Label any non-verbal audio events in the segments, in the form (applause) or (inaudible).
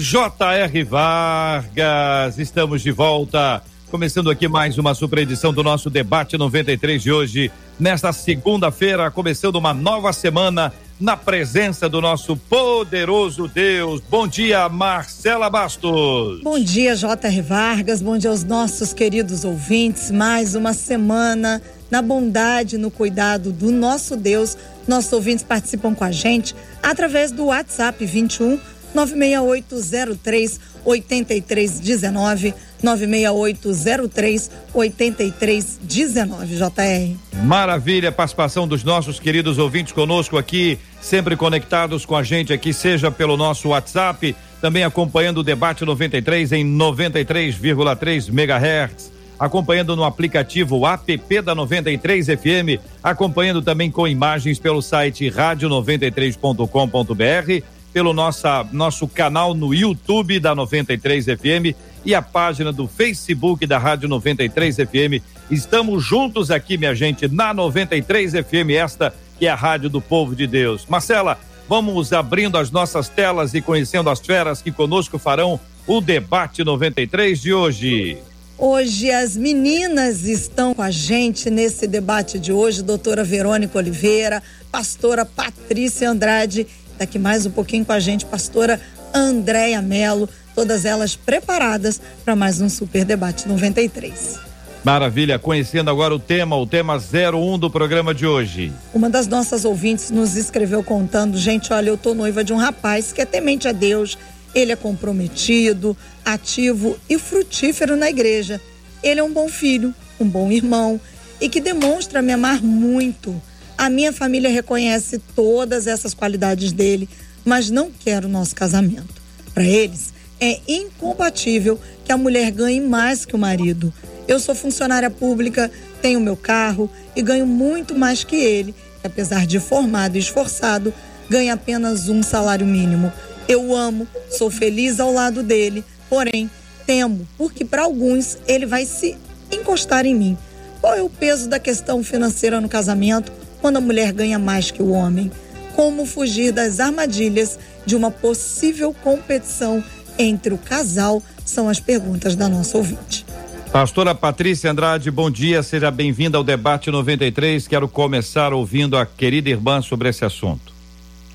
J.R. Vargas. Estamos de volta. Começando aqui mais uma super edição do nosso debate 93 de hoje, nesta segunda-feira, começando uma nova semana na presença do nosso poderoso Deus. Bom dia, Marcela Bastos. Bom dia, J.R. Vargas. Bom dia aos nossos queridos ouvintes. Mais uma semana na bondade, no cuidado do nosso Deus. Nossos ouvintes participam com a gente através do WhatsApp 21 96803 8319 96803 8319 JR. Maravilha, participação dos nossos queridos ouvintes conosco aqui, sempre conectados com a gente aqui, seja pelo nosso WhatsApp, também acompanhando o debate 93 em 93,3 MHz acompanhando no aplicativo app da 93 FM, acompanhando também com imagens pelo site rádio93.com.br pelo nossa, nosso canal no YouTube da 93 FM e a página do Facebook da Rádio 93 FM. Estamos juntos aqui, minha gente, na 93 FM, esta que é a Rádio do Povo de Deus. Marcela, vamos abrindo as nossas telas e conhecendo as feras que conosco farão o debate 93 de hoje. Hoje as meninas estão com a gente nesse debate de hoje, doutora Verônica Oliveira, pastora Patrícia Andrade Daqui mais um pouquinho com a gente, pastora Andréia Melo, todas elas preparadas para mais um Super Debate 93. Maravilha, conhecendo agora o tema, o tema 01 do programa de hoje. Uma das nossas ouvintes nos escreveu contando: gente, olha, eu tô noiva de um rapaz que é temente a Deus, ele é comprometido, ativo e frutífero na igreja. Ele é um bom filho, um bom irmão e que demonstra me amar muito. A minha família reconhece todas essas qualidades dele, mas não quer o nosso casamento. Para eles, é incompatível que a mulher ganhe mais que o marido. Eu sou funcionária pública, tenho meu carro e ganho muito mais que ele, que apesar de formado e esforçado, ganha apenas um salário mínimo. Eu amo, sou feliz ao lado dele, porém temo, porque para alguns ele vai se encostar em mim. Qual é o peso da questão financeira no casamento? Quando a mulher ganha mais que o homem? Como fugir das armadilhas de uma possível competição entre o casal? São as perguntas da nossa ouvinte. Pastora Patrícia Andrade, bom dia, seja bem-vinda ao debate 93. Quero começar ouvindo a querida irmã sobre esse assunto.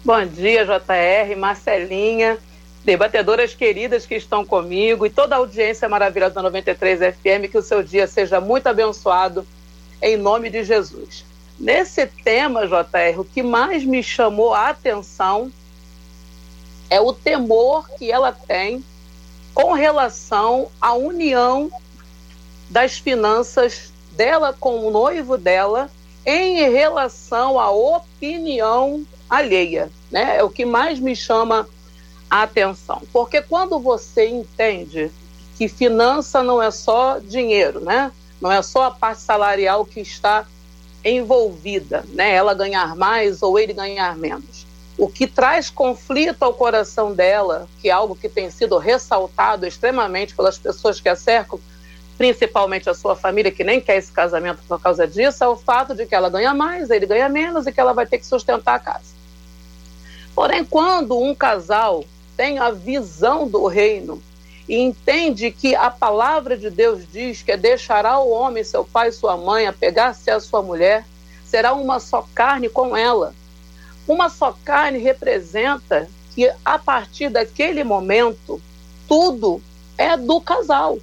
Bom dia, JR, Marcelinha, debatedoras queridas que estão comigo e toda a audiência maravilhosa da 93 FM, que o seu dia seja muito abençoado em nome de Jesus. Nesse tema, JR, o que mais me chamou a atenção é o temor que ela tem com relação à união das finanças dela com o noivo dela em relação à opinião alheia, né? É o que mais me chama a atenção, porque quando você entende que finança não é só dinheiro, né? Não é só a parte salarial que está envolvida, né? Ela ganhar mais ou ele ganhar menos. O que traz conflito ao coração dela, que é algo que tem sido ressaltado extremamente pelas pessoas que a cercam, principalmente a sua família, que nem quer esse casamento por causa disso, é o fato de que ela ganha mais, ele ganha menos e que ela vai ter que sustentar a casa. Porém, quando um casal tem a visão do reino e entende que a palavra de Deus diz que é deixará o homem, seu pai sua mãe, apegar-se à sua mulher, será uma só carne com ela. Uma só carne representa que a partir daquele momento tudo é do casal.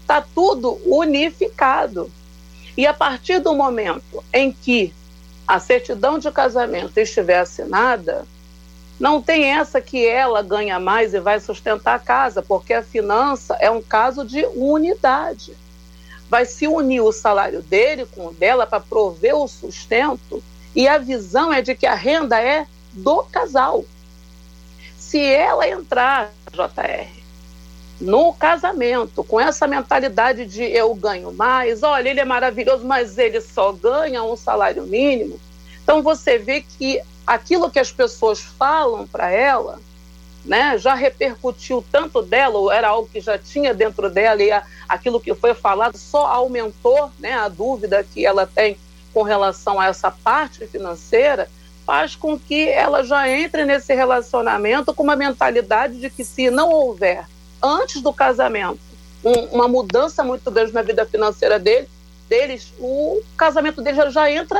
Está tudo unificado. E a partir do momento em que a certidão de casamento estiver assinada, não tem essa que ela ganha mais e vai sustentar a casa, porque a finança é um caso de unidade. Vai se unir o salário dele com o dela para prover o sustento, e a visão é de que a renda é do casal. Se ela entrar, JR, no casamento, com essa mentalidade de eu ganho mais, olha, ele é maravilhoso, mas ele só ganha um salário mínimo. Então você vê que aquilo que as pessoas falam para ela, né, já repercutiu tanto dela, ou era algo que já tinha dentro dela, e a, aquilo que foi falado só aumentou né, a dúvida que ela tem com relação a essa parte financeira, faz com que ela já entre nesse relacionamento com uma mentalidade de que se não houver antes do casamento um, uma mudança muito grande na vida financeira dele, deles, o casamento dele já, já entra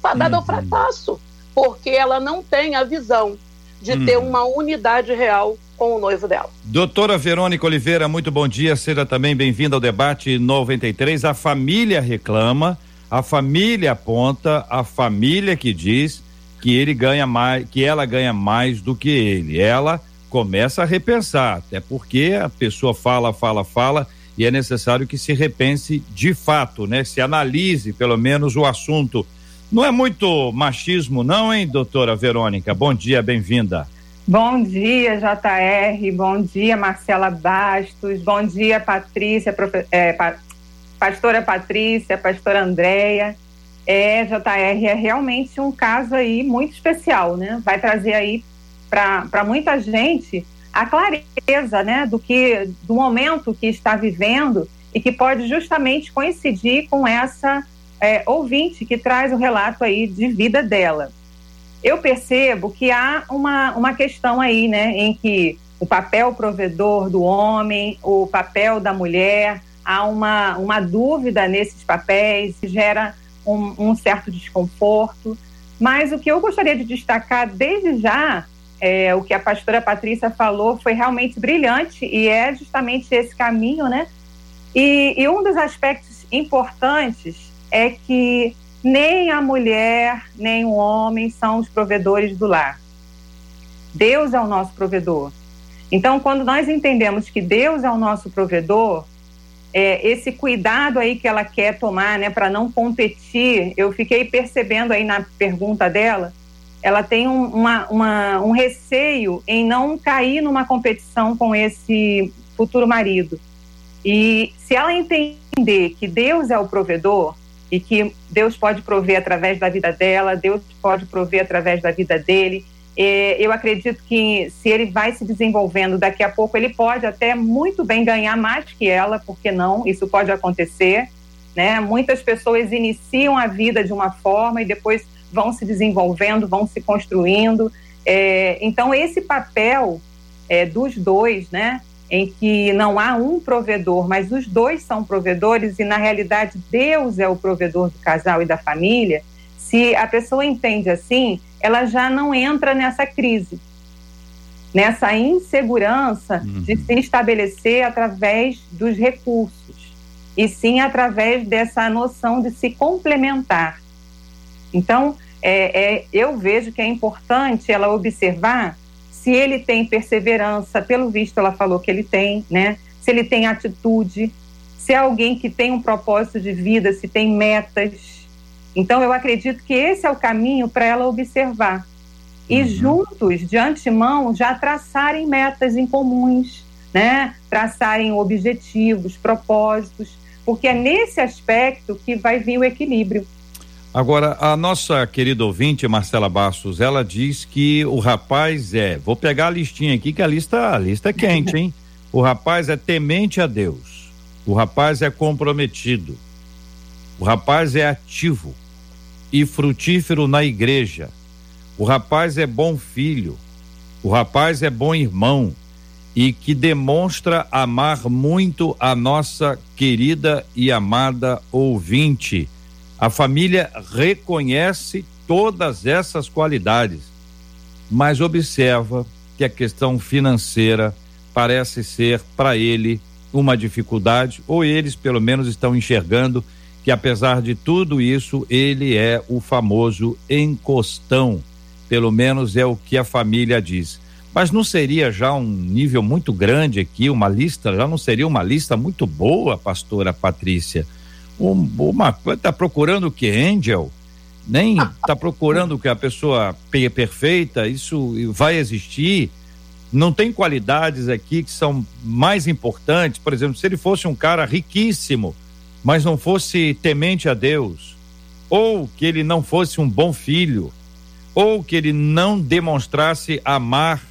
fadado uhum. ao fracasso, porque ela não tem a visão de uhum. ter uma unidade real com o noivo dela. Doutora Verônica Oliveira, muito bom dia, seja também bem-vinda ao debate 93. A família reclama, a família aponta, a família que diz que ele ganha mais, que ela ganha mais do que ele. Ela começa a repensar, até porque a pessoa fala, fala, fala e é necessário que se repense de fato, né? Se analise pelo menos o assunto. Não é muito machismo, não, hein, doutora Verônica? Bom dia, bem-vinda. Bom dia, JR. Bom dia, Marcela Bastos. Bom dia, Patrícia, profe... é, pa... pastora Patrícia, pastora Andréia. É, JR, é realmente um caso aí muito especial, né? Vai trazer aí para muita gente a clareza, né, do que do momento que está vivendo e que pode justamente coincidir com essa é, ouvinte que traz o relato aí de vida dela. Eu percebo que há uma, uma questão aí, né, em que o papel provedor do homem, o papel da mulher, há uma, uma dúvida nesses papéis, gera um, um certo desconforto. Mas o que eu gostaria de destacar desde já, é, o que a pastora Patrícia falou foi realmente brilhante e é justamente esse caminho, né? E, e um dos aspectos importantes é que nem a mulher, nem o homem são os provedores do lar. Deus é o nosso provedor. Então, quando nós entendemos que Deus é o nosso provedor, é, esse cuidado aí que ela quer tomar, né, para não competir, eu fiquei percebendo aí na pergunta dela, ela tem um, uma, uma, um receio em não cair numa competição com esse futuro marido. E se ela entender que Deus é o provedor e que Deus pode prover através da vida dela, Deus pode prover através da vida dele, é, eu acredito que se ele vai se desenvolvendo, daqui a pouco ele pode até muito bem ganhar mais que ela, porque não? Isso pode acontecer, né? Muitas pessoas iniciam a vida de uma forma e depois vão se desenvolvendo, vão se construindo. É, então esse papel é, dos dois, né? Em que não há um provedor, mas os dois são provedores e na realidade Deus é o provedor do casal e da família. Se a pessoa entende assim, ela já não entra nessa crise, nessa insegurança uhum. de se estabelecer através dos recursos, e sim através dessa noção de se complementar. Então, é, é, eu vejo que é importante ela observar se ele tem perseverança, pelo visto ela falou que ele tem, né? Se ele tem atitude, se é alguém que tem um propósito de vida, se tem metas, então, eu acredito que esse é o caminho para ela observar. E uhum. juntos, de antemão, já traçarem metas em comuns, né? traçarem objetivos, propósitos, porque é nesse aspecto que vai vir o equilíbrio. Agora, a nossa querida ouvinte, Marcela Bastos, ela diz que o rapaz é. Vou pegar a listinha aqui, que a lista, a lista é quente, hein? o rapaz é temente a Deus. O rapaz é comprometido. O rapaz é ativo e frutífero na igreja. O rapaz é bom filho, o rapaz é bom irmão e que demonstra amar muito a nossa querida e amada ouvinte. A família reconhece todas essas qualidades, mas observa que a questão financeira parece ser para ele uma dificuldade, ou eles pelo menos estão enxergando que apesar de tudo isso, ele é o famoso encostão. Pelo menos é o que a família diz. Mas não seria já um nível muito grande aqui, uma lista, já não seria uma lista muito boa, pastora Patrícia? Um, uma está procurando o que, Angel? Nem está procurando que a pessoa perfeita, isso vai existir. Não tem qualidades aqui que são mais importantes, por exemplo, se ele fosse um cara riquíssimo, mas não fosse temente a Deus, ou que ele não fosse um bom filho, ou que ele não demonstrasse amar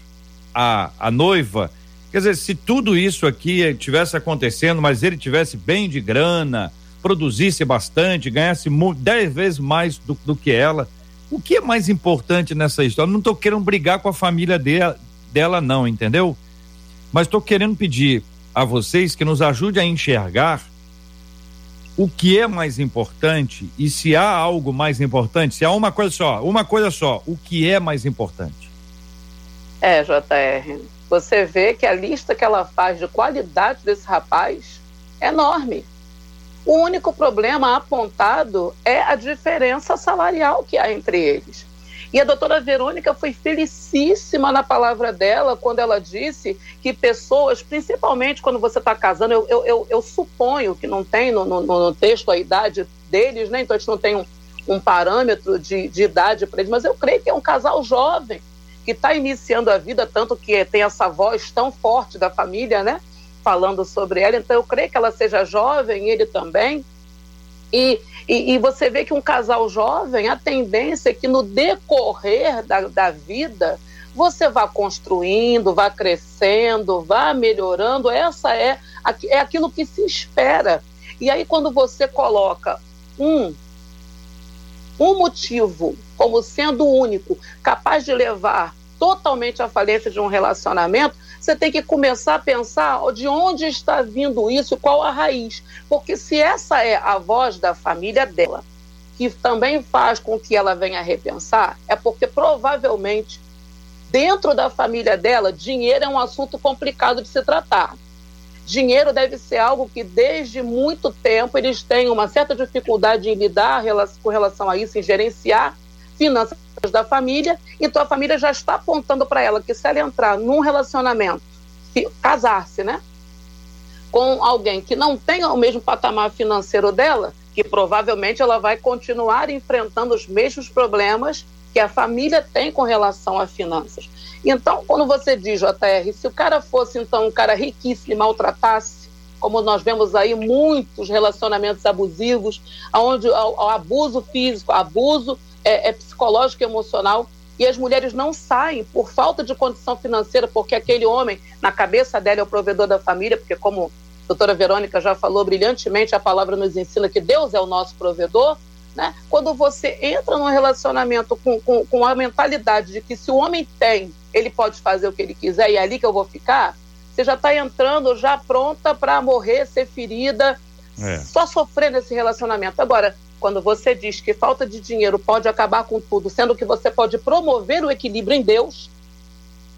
a, a noiva. Quer dizer, se tudo isso aqui tivesse acontecendo, mas ele tivesse bem de grana, produzisse bastante, ganhasse dez vezes mais do, do que ela, o que é mais importante nessa história? Não estou querendo brigar com a família dela, dela, não, entendeu? Mas estou querendo pedir a vocês que nos ajude a enxergar o que é mais importante e se há algo mais importante, se há uma coisa só, uma coisa só, o que é mais importante? É, JR, você vê que a lista que ela faz de qualidade desse rapaz é enorme. O único problema apontado é a diferença salarial que há entre eles. E a doutora Verônica foi felicíssima na palavra dela quando ela disse que pessoas, principalmente quando você está casando, eu, eu, eu, eu, suponho que não tem no, no, no, texto a idade deles, né? então a gente não tem um, um parâmetro de, de idade para eles, mas eu creio que é um casal jovem que está iniciando a vida, tanto que tem essa voz tão forte da família, né? Falando sobre ela, então eu creio que ela seja jovem, ele também. E, e, e, você vê que um casal jovem, a tendência é que no decorrer da, da vida, você vá construindo, vá crescendo, vá melhorando. Essa é, é aquilo que se espera. E aí, quando você coloca um, um motivo como sendo único, capaz de levar totalmente à falência de um relacionamento, você tem que começar a pensar de onde está vindo isso, qual a raiz. Porque se essa é a voz da família dela, que também faz com que ela venha repensar, é porque provavelmente dentro da família dela, dinheiro é um assunto complicado de se tratar. Dinheiro deve ser algo que desde muito tempo eles têm uma certa dificuldade em lidar com relação a isso, em gerenciar finanças da família, então a família já está apontando para ela que se ela entrar num relacionamento, casar-se, né? Com alguém que não tenha o mesmo patamar financeiro dela, que provavelmente ela vai continuar enfrentando os mesmos problemas que a família tem com relação a finanças. Então, quando você diz, JR, se o cara fosse então um cara riquíssimo e maltratasse, como nós vemos aí muitos relacionamentos abusivos, onde o abuso físico, abuso é, é psicológico e emocional e as mulheres não saem por falta de condição financeira, porque aquele homem, na cabeça dela, é o provedor da família, porque, como a doutora Verônica já falou brilhantemente, a palavra nos ensina que Deus é o nosso provedor. Né? Quando você entra num relacionamento com, com, com a mentalidade de que se o homem tem, ele pode fazer o que ele quiser e é ali que eu vou ficar, você já está entrando já pronta para morrer, ser ferida, é. só sofrer nesse relacionamento. Agora, quando você diz que falta de dinheiro pode acabar com tudo, sendo que você pode promover o equilíbrio em Deus,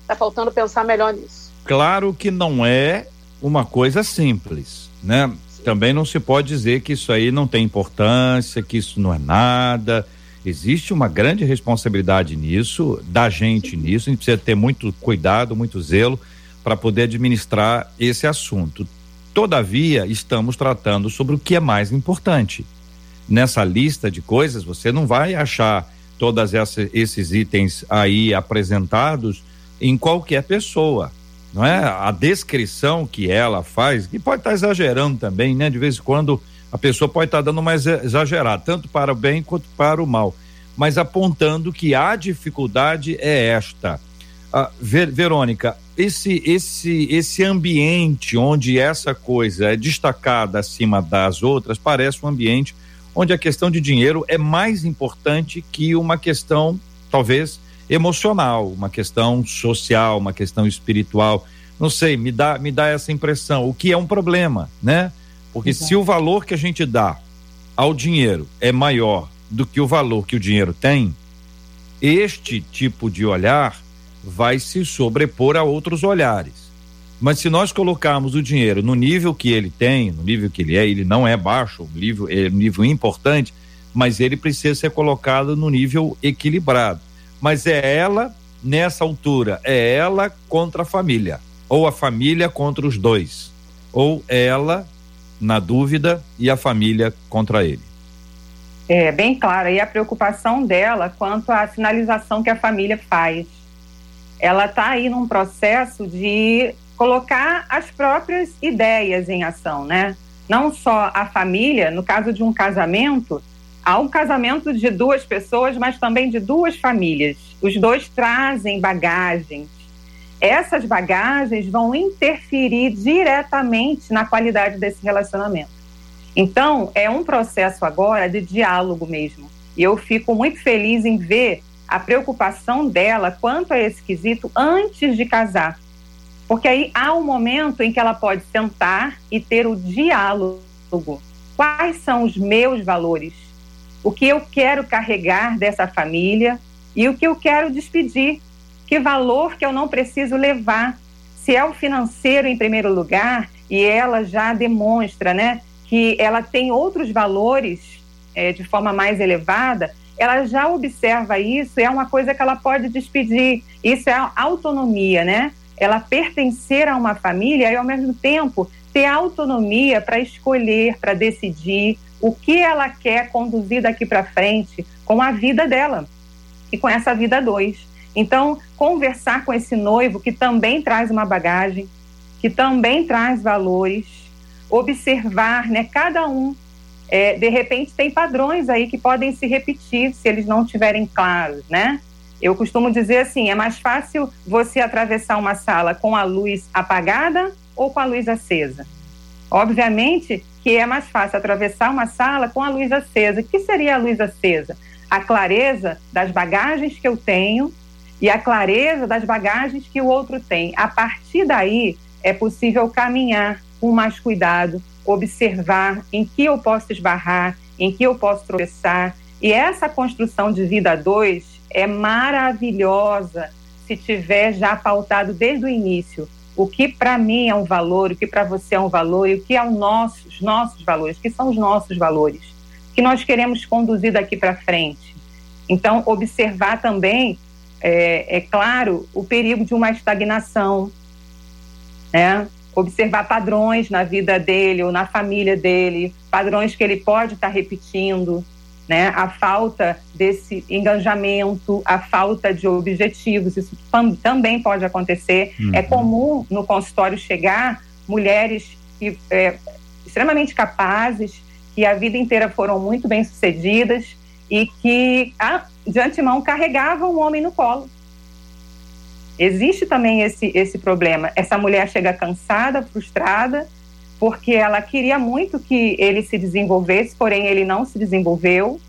está faltando pensar melhor nisso. Claro que não é uma coisa simples, né? Também não se pode dizer que isso aí não tem importância, que isso não é nada. Existe uma grande responsabilidade nisso, da gente Sim. nisso. A gente precisa ter muito cuidado, muito zelo para poder administrar esse assunto. Todavia, estamos tratando sobre o que é mais importante nessa lista de coisas, você não vai achar todos esses itens aí apresentados em qualquer pessoa, não é? A descrição que ela faz, que pode estar tá exagerando também, né? De vez em quando a pessoa pode estar tá dando mais exagerado, tanto para o bem quanto para o mal, mas apontando que a dificuldade é esta. Ah, Ver, Verônica, esse esse esse ambiente onde essa coisa é destacada acima das outras parece um ambiente onde a questão de dinheiro é mais importante que uma questão, talvez, emocional, uma questão social, uma questão espiritual. Não sei, me dá, me dá essa impressão, o que é um problema, né? Porque Exato. se o valor que a gente dá ao dinheiro é maior do que o valor que o dinheiro tem, este tipo de olhar vai se sobrepor a outros olhares. Mas se nós colocarmos o dinheiro no nível que ele tem, no nível que ele é, ele não é baixo, nível, é um nível importante, mas ele precisa ser colocado no nível equilibrado. Mas é ela, nessa altura, é ela contra a família, ou a família contra os dois, ou ela, na dúvida, e a família contra ele. É bem clara. E a preocupação dela quanto à sinalização que a família faz ela está aí num processo de colocar as próprias ideias em ação, né? Não só a família, no caso de um casamento, há um casamento de duas pessoas, mas também de duas famílias. Os dois trazem bagagens. Essas bagagens vão interferir diretamente na qualidade desse relacionamento. Então, é um processo agora de diálogo mesmo. E eu fico muito feliz em ver a preocupação dela quanto a esse quesito antes de casar. Porque aí há um momento em que ela pode sentar e ter o diálogo. Quais são os meus valores? O que eu quero carregar dessa família e o que eu quero despedir? Que valor que eu não preciso levar? Se é o financeiro em primeiro lugar e ela já demonstra, né, que ela tem outros valores é, de forma mais elevada, ela já observa isso, é uma coisa que ela pode despedir. Isso é autonomia, né? Ela pertencer a uma família e, ao mesmo tempo, ter autonomia para escolher, para decidir o que ela quer conduzir daqui para frente com a vida dela e com essa vida dois. Então, conversar com esse noivo que também traz uma bagagem, que também traz valores, observar, né, cada um é, de repente tem padrões aí que podem se repetir se eles não estiverem claros, né? Eu costumo dizer assim, é mais fácil você atravessar uma sala com a luz apagada ou com a luz acesa? Obviamente que é mais fácil atravessar uma sala com a luz acesa. O que seria a luz acesa? A clareza das bagagens que eu tenho e a clareza das bagagens que o outro tem. A partir daí é possível caminhar com mais cuidado, observar em que eu posso esbarrar, em que eu posso tropeçar. E essa construção de vida a dois é maravilhosa se tiver já pautado desde o início o que para mim é um valor, o que para você é um valor e o que é os nossos, nossos valores, que são os nossos valores, que nós queremos conduzir daqui para frente. Então, observar também, é, é, claro, o perigo de uma estagnação, né? observar padrões na vida dele ou na família dele, padrões que ele pode estar tá repetindo, né? A falta desse engajamento, a falta de objetivos, isso também pode acontecer. É uhum. É comum no consultório chegar mulheres que, é, extremamente capazes, que a vida inteira foram muito bem sucedidas e que de antemão carregavam o homem no colo. Existe também esse, esse problema. Essa mulher chega cansada, frustrada, porque ela queria muito que ele se desenvolvesse, porém ele não se desenvolveu.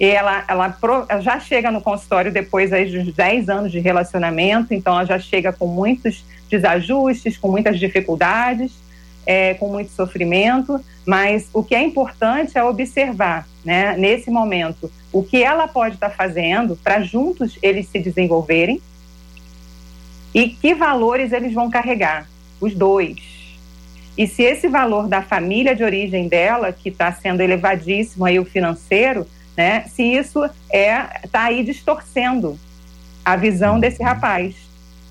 E ela, ela, já chega no consultório depois aí, dos 10 anos de relacionamento, então ela já chega com muitos desajustes, com muitas dificuldades, é, com muito sofrimento, mas o que é importante é observar, né, nesse momento, o que ela pode estar tá fazendo para juntos eles se desenvolverem, e que valores eles vão carregar, os dois. E se esse valor da família de origem dela, que está sendo elevadíssimo aí o financeiro, né, se isso é está aí distorcendo a visão desse uhum. rapaz,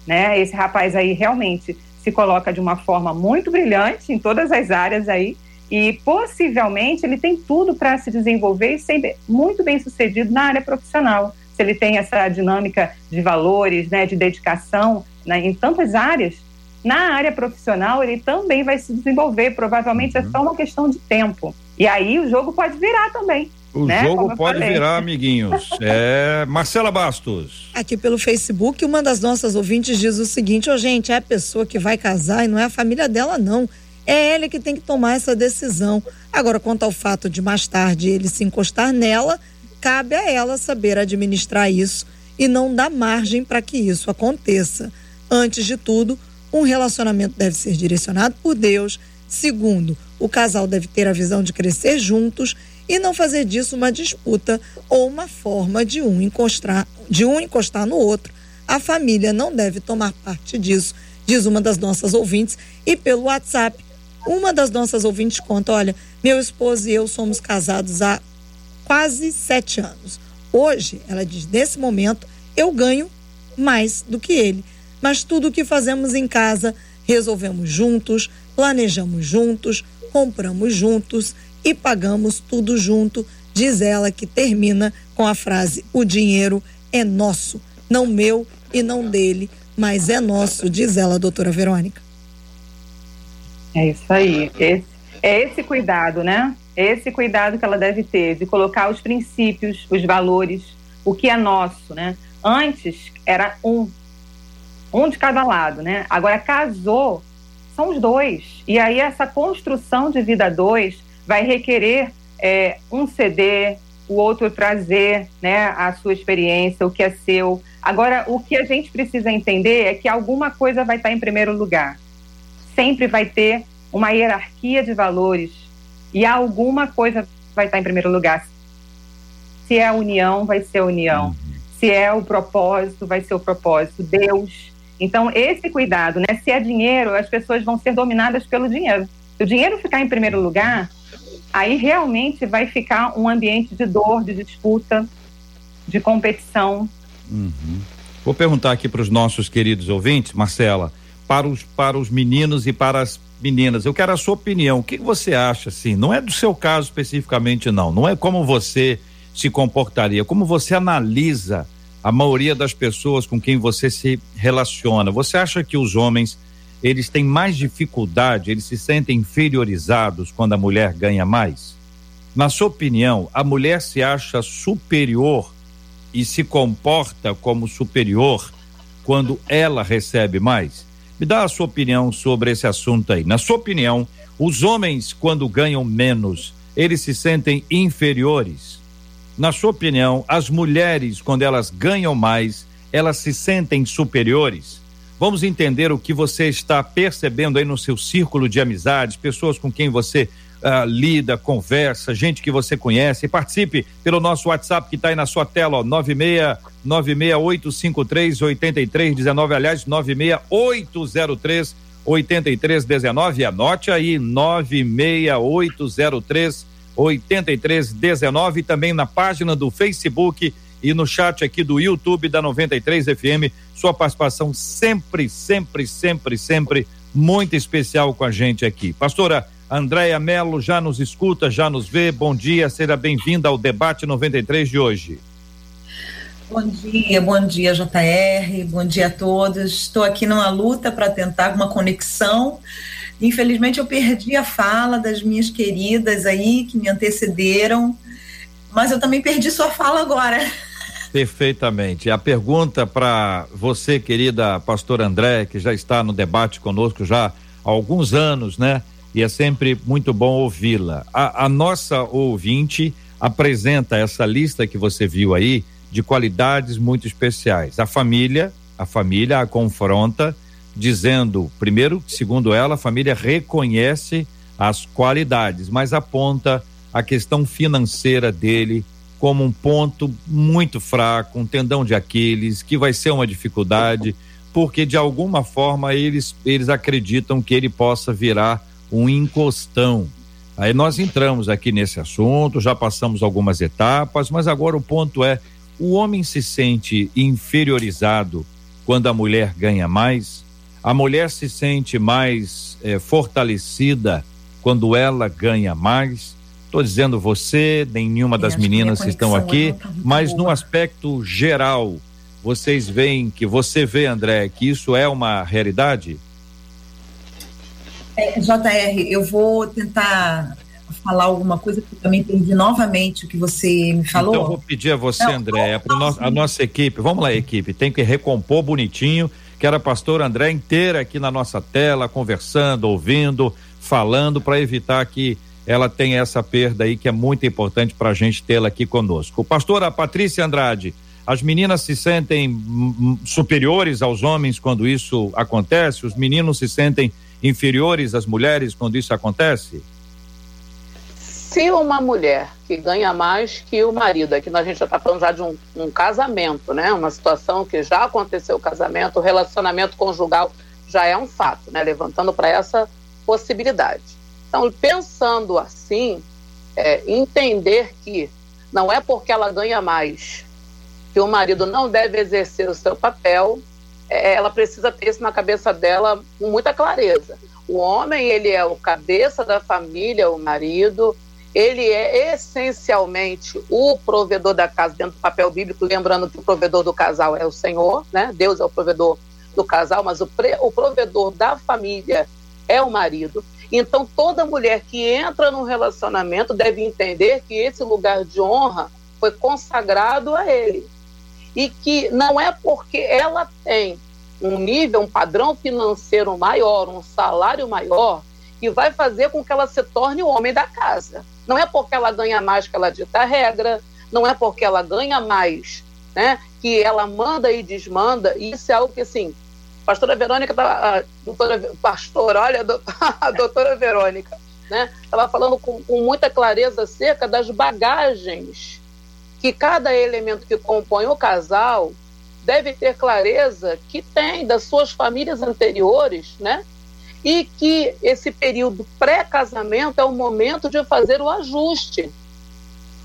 né? Esse rapaz aí realmente se coloca de uma forma muito brilhante em todas as áreas aí e possivelmente ele tem tudo para se desenvolver e ser muito bem sucedido na área profissional. Se ele tem essa dinâmica de valores, né, de dedicação né, em tantas áreas, na área profissional ele também vai se desenvolver. Provavelmente é uhum. é só uma questão de tempo. E aí o jogo pode virar também. O né? jogo pode virar, amiguinhos. (laughs) É, Marcela Bastos. Aqui pelo Facebook, uma das nossas ouvintes diz o seguinte: Ô, oh, gente, é a pessoa que vai casar e não é a família dela, não. É ele que tem que tomar essa decisão. Agora, quanto ao fato de mais tarde ele se encostar nela, cabe a ela saber administrar isso e não dar margem para que isso aconteça. Antes de tudo, um relacionamento deve ser direcionado por Deus. Segundo, o casal deve ter a visão de crescer juntos e não fazer disso uma disputa ou uma forma de um encostar, de um encostar no outro. A família não deve tomar parte disso, diz uma das nossas ouvintes. E pelo WhatsApp, uma das nossas ouvintes conta: olha, meu esposo e eu somos casados há quase sete anos. Hoje, ela diz, nesse momento, eu ganho mais do que ele mas tudo o que fazemos em casa resolvemos juntos, planejamos juntos, compramos juntos e pagamos tudo junto, diz ela que termina com a frase: o dinheiro é nosso, não meu e não dele. mas é nosso, diz ela, doutora Verônica. É isso aí. Esse, é esse cuidado, né? É esse cuidado que ela deve ter de colocar os princípios, os valores, o que é nosso, né? Antes era um, um de cada lado, né? Agora casou, são os dois. E aí essa construção de vida dois vai requerer é, um ceder, o outro trazer, né, a sua experiência, o que é seu. Agora, o que a gente precisa entender é que alguma coisa vai estar em primeiro lugar. Sempre vai ter uma hierarquia de valores e alguma coisa vai estar em primeiro lugar. Se é a união, vai ser a união. Uhum. Se é o propósito, vai ser o propósito. Deus. Então, esse cuidado, né? Se é dinheiro, as pessoas vão ser dominadas pelo dinheiro. Se o dinheiro ficar em primeiro lugar, aí realmente vai ficar um ambiente de dor, de disputa, de competição. Uhum. Vou perguntar aqui para os nossos queridos ouvintes, Marcela, para os, para os meninos e para as meninas, eu quero a sua opinião. O que você acha, assim? Não é do seu caso especificamente, não. Não é como você se comportaria, como você analisa a maioria das pessoas com quem você se relaciona. Você acha que os homens eles têm mais dificuldade, eles se sentem inferiorizados quando a mulher ganha mais? Na sua opinião, a mulher se acha superior e se comporta como superior quando ela recebe mais? Me dá a sua opinião sobre esse assunto aí. Na sua opinião, os homens, quando ganham menos, eles se sentem inferiores? Na sua opinião, as mulheres, quando elas ganham mais, elas se sentem superiores? Vamos entender o que você está percebendo aí no seu círculo de amizades, pessoas com quem você uh, lida, conversa, gente que você conhece. Participe pelo nosso WhatsApp que está aí na sua tela, ó, 96 96853 8319, aliás, 96803 8319. Anote aí, 96803 8319. Também na página do Facebook e no chat aqui do YouTube da 93 FM. Sua participação sempre, sempre, sempre, sempre muito especial com a gente aqui. Pastora Andréia Melo já nos escuta, já nos vê. Bom dia, seja bem-vinda ao debate 93 de hoje. Bom dia, bom dia, JR, bom dia a todos. Estou aqui numa luta para tentar uma conexão. Infelizmente, eu perdi a fala das minhas queridas aí que me antecederam, mas eu também perdi sua fala agora. Perfeitamente. A pergunta para você, querida pastora André, que já está no debate conosco já há alguns anos, né? E é sempre muito bom ouvi-la. A, a nossa ouvinte apresenta essa lista que você viu aí de qualidades muito especiais. A família, a família a confronta, dizendo, primeiro, segundo ela, a família reconhece as qualidades, mas aponta a questão financeira dele como um ponto muito fraco, um tendão de Aquiles, que vai ser uma dificuldade, porque de alguma forma eles, eles acreditam que ele possa virar um encostão. Aí nós entramos aqui nesse assunto, já passamos algumas etapas, mas agora o ponto é o homem se sente inferiorizado quando a mulher ganha mais, a mulher se sente mais eh, fortalecida quando ela ganha mais. Estou dizendo você, nenhuma das meninas que estão aqui, tá mas boa. no aspecto geral, vocês veem que você vê, André, que isso é uma realidade? É, JR, eu vou tentar falar alguma coisa, porque eu também entendi novamente o que você me falou. Então, vou pedir a você, não, André, no, a nossa equipe, vamos lá, equipe, tem que recompor bonitinho, que era a pastora André inteira aqui na nossa tela, conversando, ouvindo, falando, para evitar que ela tenha essa perda aí, que é muito importante para a gente tê-la aqui conosco. Pastora Patrícia Andrade, as meninas se sentem superiores aos homens quando isso acontece? Os meninos se sentem inferiores às mulheres quando isso acontece? Se uma mulher que ganha mais que o marido, aqui a gente já está falando já de um, um, casamento, né? Uma situação que já aconteceu o casamento, o relacionamento conjugal já é um fato, né? Levantando para essa possibilidade. Então, pensando assim, é, entender que não é porque ela ganha mais que o marido não deve exercer o seu papel, é, ela precisa ter isso na cabeça dela com muita clareza. O homem, ele é o cabeça da família, o marido, ele é essencialmente o provedor da casa dentro do papel bíblico, lembrando que o provedor do casal é o Senhor, né? Deus é o provedor do casal, mas o, pre, o provedor da família é o marido. Então, toda mulher que entra num relacionamento deve entender que esse lugar de honra foi consagrado a ele. E que não é porque ela tem um nível, um padrão financeiro maior, um salário maior, que vai fazer com que ela se torne o homem da casa. Não é porque ela ganha mais que ela dita a regra, não é porque ela ganha mais, né, que ela manda e desmanda. E isso é algo que, assim, pastora Verônica, tá, a doutora, pastora, olha, (laughs) a doutora Verônica, né, estava falando com, com muita clareza acerca das bagagens que cada elemento que compõe o casal deve ter clareza que tem das suas famílias anteriores, né? E que esse período pré-casamento é o momento de fazer o ajuste.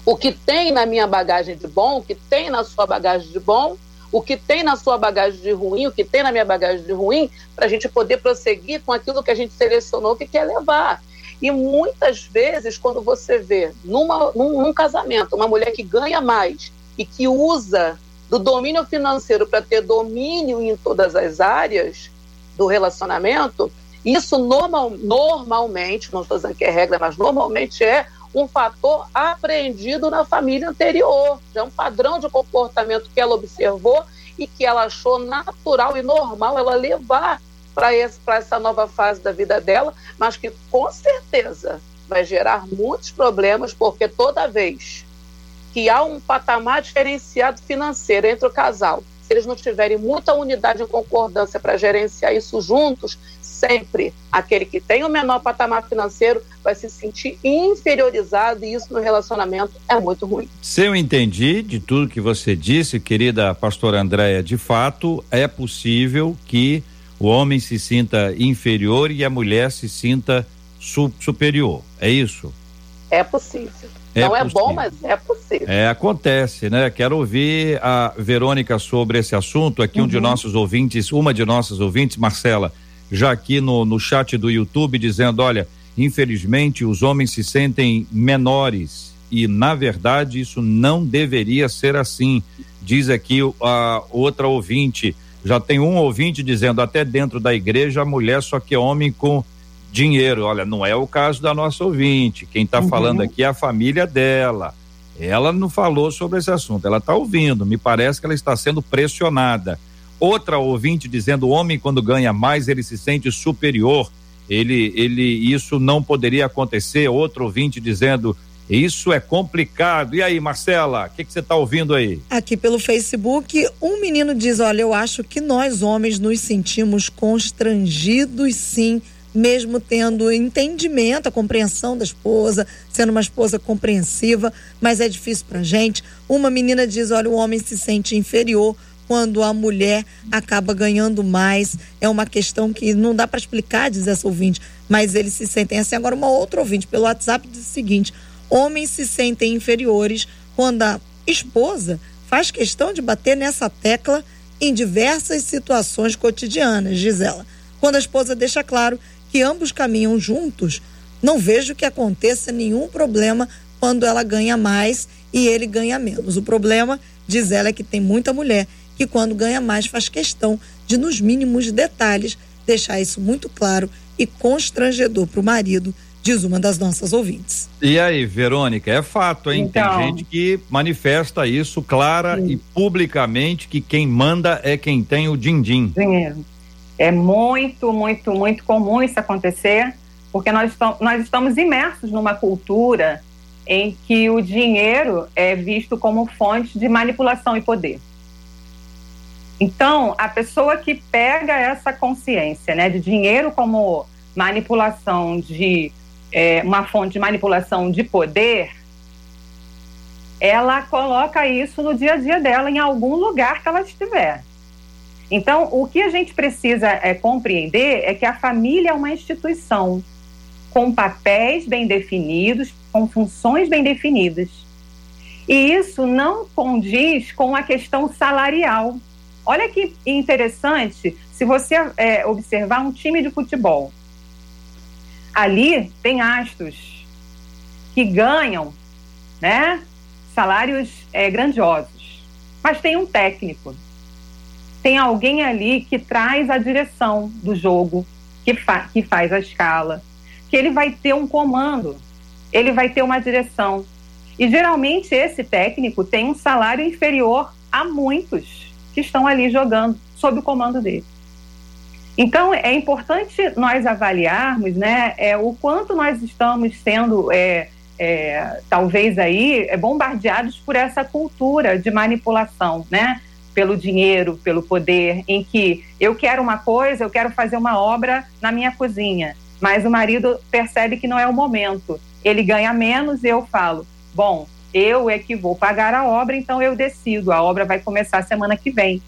O que tem na minha bagagem de bom, o que tem na sua bagagem de bom, o que tem na sua bagagem de ruim, o que tem na minha bagagem de ruim, para a gente poder prosseguir com aquilo que a gente selecionou que quer levar. E muitas vezes, quando você vê numa, num, num casamento uma mulher que ganha mais e que usa do domínio financeiro para ter domínio em todas as áreas do relacionamento, isso normal, normalmente, não estou dizendo que é regra, mas normalmente é um fator aprendido na família anterior. É um padrão de comportamento que ela observou e que ela achou natural e normal ela levar para essa nova fase da vida dela, mas que com certeza vai gerar muitos problemas, porque toda vez que há um patamar diferenciado financeiro entre o casal. Se eles não tiverem muita unidade e concordância para gerenciar isso juntos, sempre aquele que tem o menor patamar financeiro vai se sentir inferiorizado e isso no relacionamento é muito ruim. Se eu entendi de tudo que você disse, querida pastora Andréia, de fato é possível que o homem se sinta inferior e a mulher se sinta su superior. É isso? É possível. É não possível. é bom, mas é possível. É, acontece, né? Quero ouvir a Verônica sobre esse assunto. Aqui, uhum. um de uhum. nossos ouvintes, uma de nossas ouvintes, Marcela, já aqui no, no chat do YouTube, dizendo: olha, infelizmente os homens se sentem menores e, na verdade, isso não deveria ser assim. Diz aqui a outra ouvinte. Já tem um ouvinte dizendo: até dentro da igreja, a mulher só que é homem com dinheiro. Olha, não é o caso da nossa ouvinte. Quem está uhum. falando aqui é a família dela. Ela não falou sobre esse assunto, ela está ouvindo. Me parece que ela está sendo pressionada. Outra ouvinte dizendo: o homem, quando ganha mais, ele se sente superior. Ele, ele, isso não poderia acontecer. Outro ouvinte dizendo: isso é complicado. E aí, Marcela, o que, que você está ouvindo aí? Aqui pelo Facebook, um menino diz: Olha, eu acho que nós homens nos sentimos constrangidos, sim, mesmo tendo entendimento, a compreensão da esposa, sendo uma esposa compreensiva, mas é difícil pra gente. Uma menina diz: olha, o homem se sente inferior quando a mulher acaba ganhando mais. É uma questão que não dá para explicar, diz essa ouvinte, mas eles se sentem assim. Agora, uma outra ouvinte pelo WhatsApp diz o seguinte: homens se sentem inferiores quando a esposa faz questão de bater nessa tecla em diversas situações cotidianas, diz ela. Quando a esposa deixa claro que ambos caminham juntos, não vejo que aconteça nenhum problema quando ela ganha mais e ele ganha menos. O problema, diz ela, é que tem muita mulher que quando ganha mais faz questão de, nos mínimos detalhes, deixar isso muito claro e constrangedor para o marido, diz uma das nossas ouvintes. E aí, Verônica, é fato, hein? Então, tem gente que manifesta isso clara sim. e publicamente que quem manda é quem tem o din-din. Dinheiro. É muito, muito, muito comum isso acontecer, porque nós, nós estamos imersos numa cultura em que o dinheiro é visto como fonte de manipulação e poder. Então, a pessoa que pega essa consciência né, de dinheiro como manipulação de é, uma fonte de manipulação de poder, ela coloca isso no dia a dia dela, em algum lugar que ela estiver. Então, o que a gente precisa é, compreender é que a família é uma instituição com papéis bem definidos, com funções bem definidas. E isso não condiz com a questão salarial. Olha que interessante, se você é, observar um time de futebol, ali tem astros que ganham né, salários é, grandiosos, mas tem um técnico. Tem alguém ali que traz a direção do jogo, que, fa que faz a escala, que ele vai ter um comando, ele vai ter uma direção. E geralmente esse técnico tem um salário inferior a muitos que estão ali jogando sob o comando dele. Então é importante nós avaliarmos, né, é, o quanto nós estamos sendo é, é, talvez aí é, bombardeados por essa cultura de manipulação, né? Pelo dinheiro, pelo poder, em que eu quero uma coisa, eu quero fazer uma obra na minha cozinha, mas o marido percebe que não é o momento. Ele ganha menos e eu falo, bom, eu é que vou pagar a obra, então eu decido, a obra vai começar semana que vem.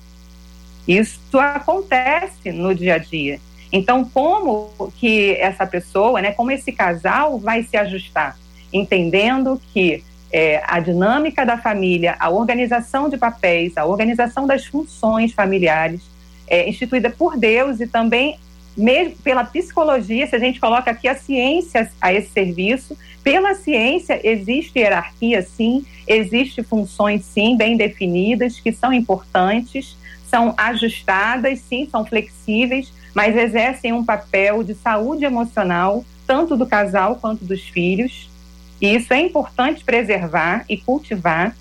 Isso acontece no dia a dia. Então, como que essa pessoa, né, como esse casal vai se ajustar? entendendo que é, a dinâmica da família, a organização de papéis, a organização das funções familiares, é, instituída por Deus e também mesmo pela psicologia, se a gente coloca aqui a ciência a esse serviço, pela ciência existe hierarquia sim, existe funções sim bem definidas que são importantes, são ajustadas sim, são flexíveis, mas exercem um papel de saúde emocional tanto do casal quanto dos filhos e isso é importante preservar e cultivar.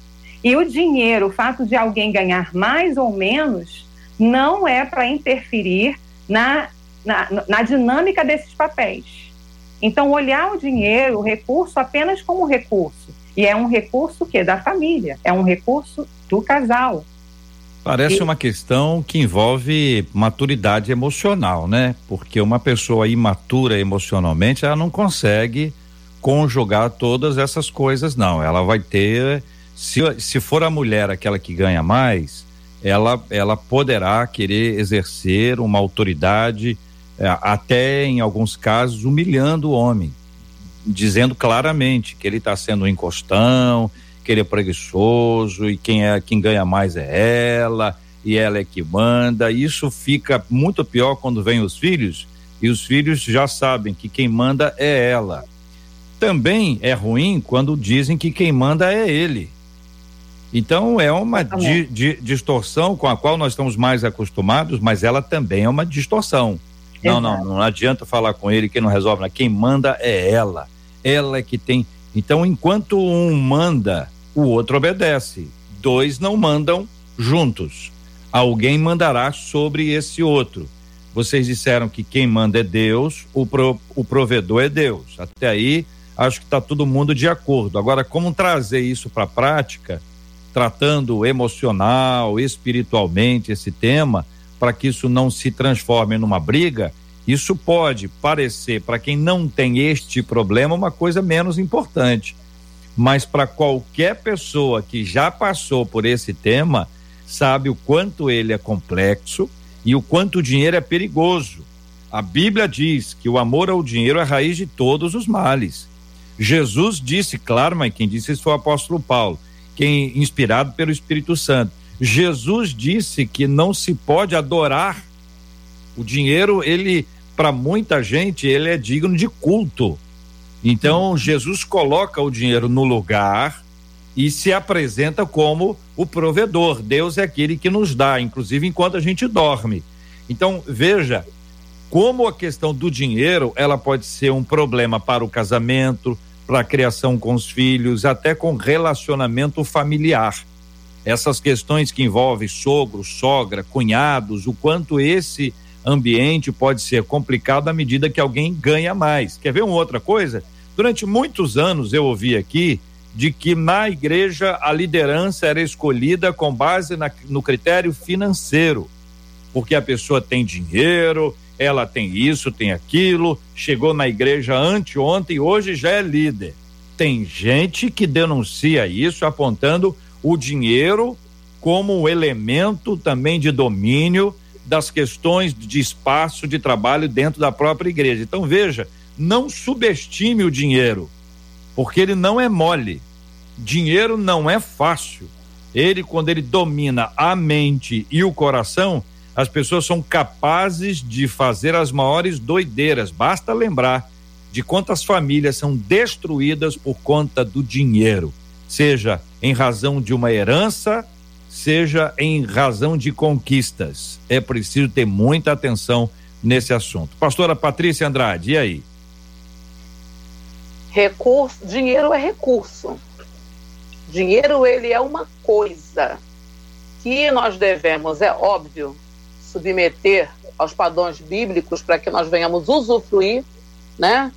E o dinheiro, o fato de alguém ganhar mais ou menos, não é para interferir na, na, na dinâmica desses papéis. Então, olhar o dinheiro, o recurso, apenas como recurso. E é um recurso que da família, é um recurso do casal. Parece e... uma questão que envolve maturidade emocional, né? Porque uma pessoa imatura emocionalmente, ela não consegue conjugar todas essas coisas, não. Ela vai ter, se, se for a mulher aquela que ganha mais, ela, ela poderá querer exercer uma autoridade, até em alguns casos humilhando o homem, dizendo claramente que ele está sendo um encostão, que ele é preguiçoso e quem é quem ganha mais é ela e ela é que manda. Isso fica muito pior quando vem os filhos e os filhos já sabem que quem manda é ela também é ruim quando dizem que quem manda é ele. Então é uma di, di, distorção com a qual nós estamos mais acostumados, mas ela também é uma distorção. Não, não, não adianta falar com ele que não resolve. Quem manda é ela. Ela é que tem. Então, enquanto um manda, o outro obedece. Dois não mandam juntos. Alguém mandará sobre esse outro. Vocês disseram que quem manda é Deus, o, pro, o provedor é Deus. Até aí acho que está todo mundo de acordo. Agora, como trazer isso para a prática, tratando emocional, espiritualmente esse tema, para que isso não se transforme numa briga, isso pode parecer, para quem não tem este problema, uma coisa menos importante. Mas para qualquer pessoa que já passou por esse tema, sabe o quanto ele é complexo e o quanto o dinheiro é perigoso. A Bíblia diz que o amor ao dinheiro é a raiz de todos os males. Jesus disse, claro, mas quem disse isso foi o apóstolo Paulo, quem inspirado pelo Espírito Santo. Jesus disse que não se pode adorar o dinheiro, ele para muita gente ele é digno de culto. Então Jesus coloca o dinheiro no lugar e se apresenta como o provedor. Deus é aquele que nos dá, inclusive enquanto a gente dorme. Então veja como a questão do dinheiro ela pode ser um problema para o casamento, para a criação com os filhos, até com relacionamento familiar. Essas questões que envolvem sogro, sogra, cunhados, o quanto esse ambiente pode ser complicado à medida que alguém ganha mais. Quer ver uma outra coisa? Durante muitos anos eu ouvi aqui de que na igreja a liderança era escolhida com base na, no critério financeiro, porque a pessoa tem dinheiro, ela tem isso, tem aquilo, chegou na igreja anteontem e hoje já é líder. Tem gente que denuncia isso apontando o dinheiro como elemento também de domínio das questões de espaço de trabalho dentro da própria igreja. Então veja, não subestime o dinheiro, porque ele não é mole. Dinheiro não é fácil. Ele, quando ele domina a mente e o coração, as pessoas são capazes de fazer as maiores doideiras. Basta lembrar de quantas famílias são destruídas por conta do dinheiro, seja em razão de uma herança seja em razão de conquistas. É preciso ter muita atenção nesse assunto. Pastora Patrícia Andrade, e aí? Recurso, dinheiro é recurso. Dinheiro ele é uma coisa que nós devemos, é óbvio, submeter aos padrões bíblicos para que nós venhamos usufruir, né?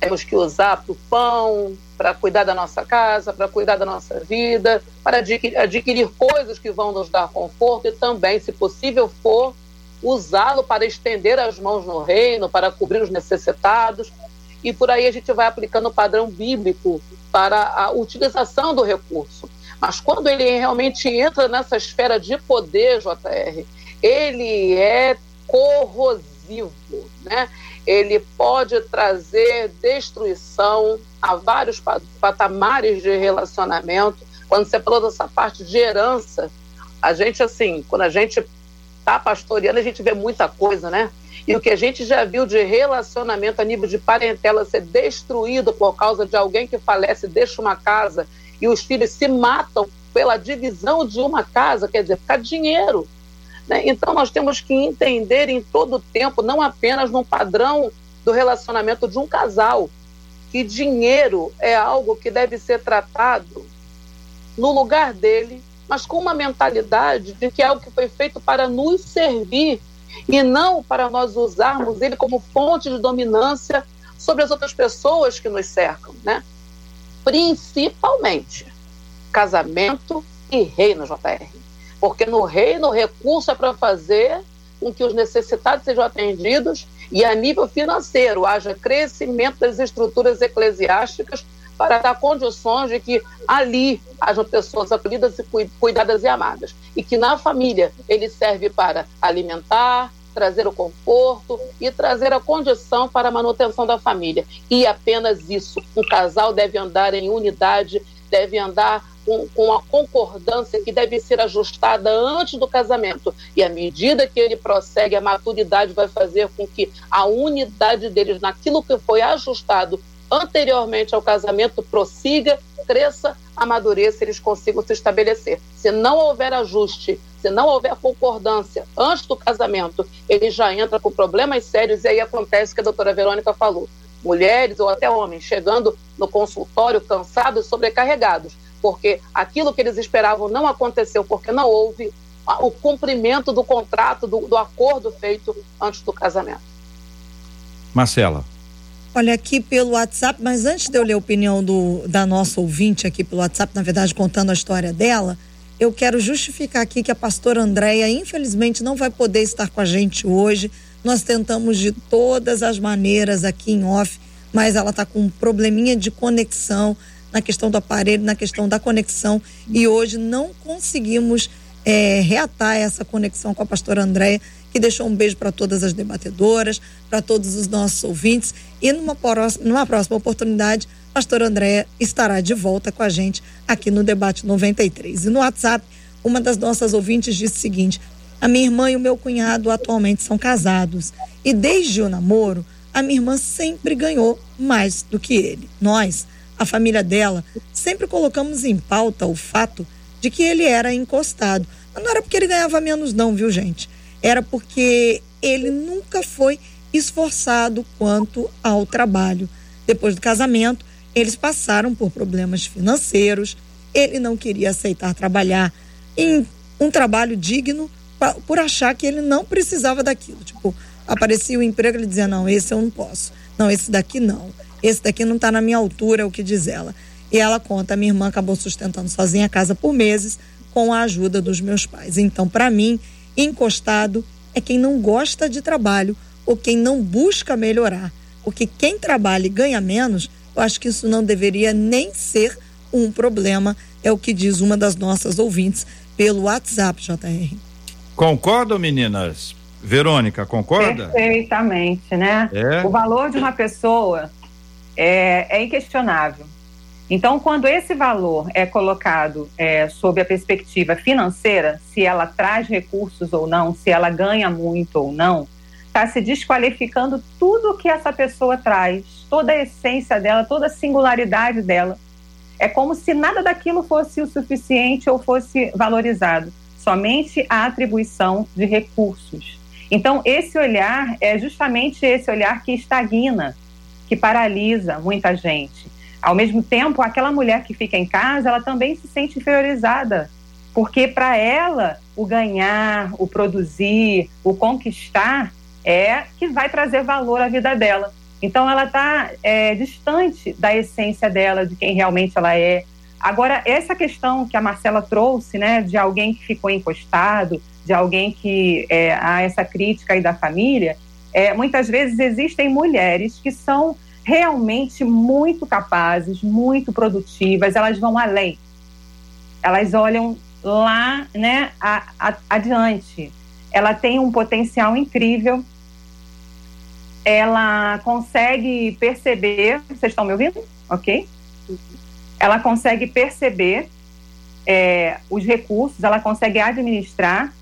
Temos que usar para o pão, para cuidar da nossa casa, para cuidar da nossa vida, para adquirir, adquirir coisas que vão nos dar conforto e também, se possível for, usá-lo para estender as mãos no reino, para cobrir os necessitados. E por aí a gente vai aplicando o padrão bíblico para a utilização do recurso. Mas quando ele realmente entra nessa esfera de poder, JR, ele é corrosivo, né? Ele pode trazer destruição a vários patamares de relacionamento. Quando você falou dessa parte de herança, a gente assim, quando a gente está pastoreando, a gente vê muita coisa, né? E o que a gente já viu de relacionamento a nível de parentela ser destruído por causa de alguém que falece, deixa uma casa e os filhos se matam pela divisão de uma casa, quer dizer, ficar dinheiro. Né? Então, nós temos que entender em todo o tempo, não apenas no padrão do relacionamento de um casal, que dinheiro é algo que deve ser tratado no lugar dele, mas com uma mentalidade de que é algo que foi feito para nos servir e não para nós usarmos ele como fonte de dominância sobre as outras pessoas que nos cercam, né? Principalmente casamento e reino, JR. Porque no reino o recurso é para fazer com que os necessitados sejam atendidos e a nível financeiro haja crescimento das estruturas eclesiásticas para dar condições de que ali hajam pessoas acolhidas e cuidadas e amadas. E que na família ele serve para alimentar, trazer o conforto e trazer a condição para a manutenção da família. E apenas isso. Um casal deve andar em unidade, deve andar com, com a concordância que deve ser ajustada antes do casamento. E à medida que ele prossegue, a maturidade vai fazer com que a unidade deles naquilo que foi ajustado anteriormente ao casamento prossiga, cresça, amadureça, eles consigam se estabelecer. Se não houver ajuste, se não houver concordância antes do casamento, ele já entra com problemas sérios e aí acontece o que a doutora Verônica falou. Mulheres ou até homens chegando no consultório cansados, sobrecarregados porque aquilo que eles esperavam não aconteceu, porque não houve o cumprimento do contrato, do, do acordo feito antes do casamento. Marcela. Olha, aqui pelo WhatsApp, mas antes de eu ler a opinião do, da nossa ouvinte aqui pelo WhatsApp, na verdade, contando a história dela, eu quero justificar aqui que a pastora Andréia, infelizmente, não vai poder estar com a gente hoje. Nós tentamos de todas as maneiras aqui em off, mas ela está com um probleminha de conexão na questão do aparelho, na questão da conexão. E hoje não conseguimos é, reatar essa conexão com a pastora Andréia, que deixou um beijo para todas as debatedoras, para todos os nossos ouvintes. E numa próxima, numa próxima oportunidade, pastora Andréia estará de volta com a gente aqui no Debate 93. E no WhatsApp, uma das nossas ouvintes disse o seguinte: a minha irmã e o meu cunhado atualmente são casados. E desde o namoro, a minha irmã sempre ganhou mais do que ele. Nós, a família dela, sempre colocamos em pauta o fato de que ele era encostado. Mas não era porque ele ganhava menos, não, viu, gente? Era porque ele nunca foi esforçado quanto ao trabalho. Depois do casamento, eles passaram por problemas financeiros. Ele não queria aceitar trabalhar em um trabalho digno por achar que ele não precisava daquilo. Tipo, aparecia o emprego, ele dizia: Não, esse eu não posso. Não, esse daqui não. Esse daqui não está na minha altura, é o que diz ela. E ela conta: minha irmã acabou sustentando sozinha a casa por meses com a ajuda dos meus pais. Então, para mim, encostado é quem não gosta de trabalho ou quem não busca melhorar. Porque quem trabalha e ganha menos, eu acho que isso não deveria nem ser um problema, é o que diz uma das nossas ouvintes pelo WhatsApp, JR. Concordam, meninas? Verônica, concorda? Perfeitamente, né? É? O valor de uma pessoa é, é inquestionável. Então, quando esse valor é colocado é, sob a perspectiva financeira, se ela traz recursos ou não, se ela ganha muito ou não, está se desqualificando tudo que essa pessoa traz, toda a essência dela, toda a singularidade dela. é como se nada daquilo fosse o suficiente ou fosse valorizado, somente a atribuição de recursos. Então, esse olhar é justamente esse olhar que estagna, que paralisa muita gente. Ao mesmo tempo, aquela mulher que fica em casa, ela também se sente inferiorizada, porque para ela o ganhar, o produzir, o conquistar é que vai trazer valor à vida dela. Então ela está é, distante da essência dela, de quem realmente ela é. Agora, essa questão que a Marcela trouxe, né, de alguém que ficou encostado, de alguém que é, há essa crítica aí da família, é, muitas vezes existem mulheres que são realmente muito capazes, muito produtivas, elas vão além. Elas olham lá, né, a, a, adiante. Ela tem um potencial incrível ela consegue perceber. Vocês estão me ouvindo? Ok? Ela consegue perceber é, os recursos, ela consegue administrar,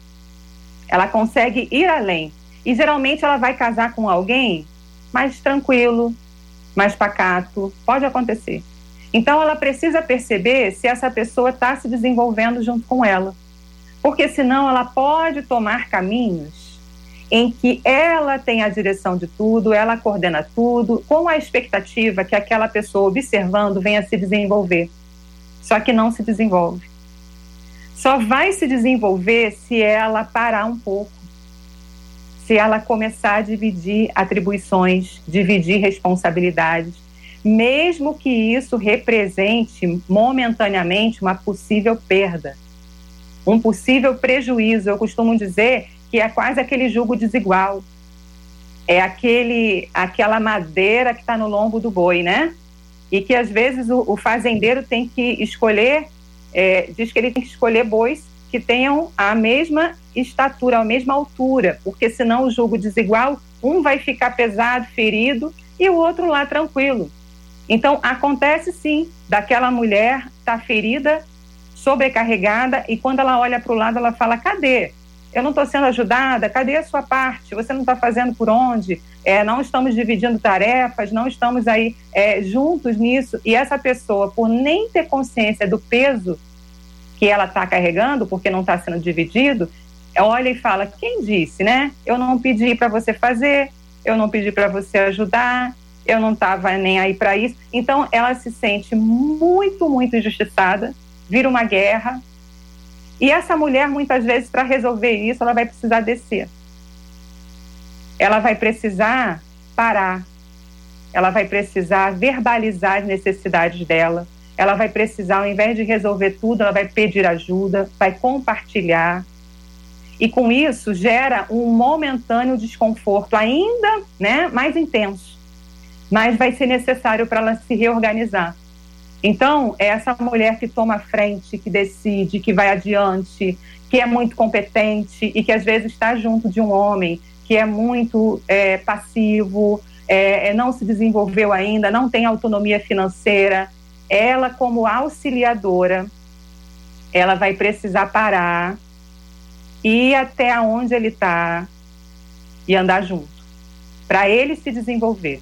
ela consegue ir além. E geralmente ela vai casar com alguém mais tranquilo, mais pacato. Pode acontecer. Então ela precisa perceber se essa pessoa está se desenvolvendo junto com ela. Porque senão ela pode tomar caminhos em que ela tem a direção de tudo, ela coordena tudo, com a expectativa que aquela pessoa observando venha se desenvolver. Só que não se desenvolve. Só vai se desenvolver se ela parar um pouco, se ela começar a dividir atribuições, dividir responsabilidades, mesmo que isso represente momentaneamente uma possível perda, um possível prejuízo. Eu costumo dizer que é quase aquele jugo desigual. É aquele, aquela madeira que está no lombo do boi, né? E que às vezes o, o fazendeiro tem que escolher, é, diz que ele tem que escolher bois que tenham a mesma estatura, a mesma altura, porque senão o jugo desigual, um vai ficar pesado, ferido, e o outro lá tranquilo. Então acontece sim, daquela mulher tá ferida, sobrecarregada, e quando ela olha para o lado, ela fala: cadê? eu não estou sendo ajudada, cadê a sua parte? Você não está fazendo por onde? É, não estamos dividindo tarefas, não estamos aí é, juntos nisso. E essa pessoa, por nem ter consciência do peso que ela está carregando, porque não está sendo dividido, olha e fala: quem disse, né? Eu não pedi para você fazer, eu não pedi para você ajudar, eu não estava nem aí para isso. Então, ela se sente muito, muito injustiçada, vira uma guerra, e essa mulher, muitas vezes, para resolver isso, ela vai precisar descer. Ela vai precisar parar. Ela vai precisar verbalizar as necessidades dela. Ela vai precisar, ao invés de resolver tudo, ela vai pedir ajuda, vai compartilhar. E com isso gera um momentâneo desconforto ainda né, mais intenso. Mas vai ser necessário para ela se reorganizar. Então, é essa mulher que toma frente, que decide, que vai adiante, que é muito competente e que às vezes está junto de um homem que é muito é, passivo, é, é, não se desenvolveu ainda, não tem autonomia financeira. Ela, como auxiliadora, ela vai precisar parar, ir até onde ele está e andar junto, para ele se desenvolver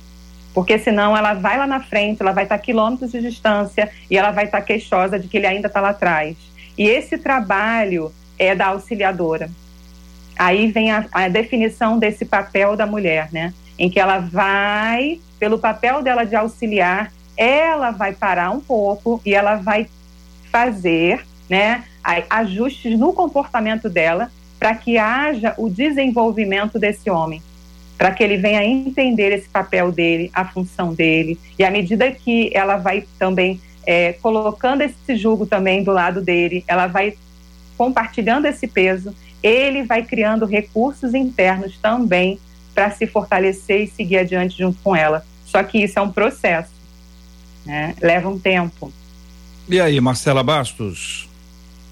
porque senão ela vai lá na frente, ela vai estar quilômetros de distância e ela vai estar queixosa de que ele ainda está lá atrás. E esse trabalho é da auxiliadora. Aí vem a, a definição desse papel da mulher, né? Em que ela vai, pelo papel dela de auxiliar, ela vai parar um pouco e ela vai fazer, né, ajustes no comportamento dela para que haja o desenvolvimento desse homem para que ele venha entender esse papel dele, a função dele. E à medida que ela vai também é, colocando esse jugo também do lado dele, ela vai compartilhando esse peso, ele vai criando recursos internos também para se fortalecer e seguir adiante junto com ela. Só que isso é um processo, né? leva um tempo. E aí, Marcela Bastos?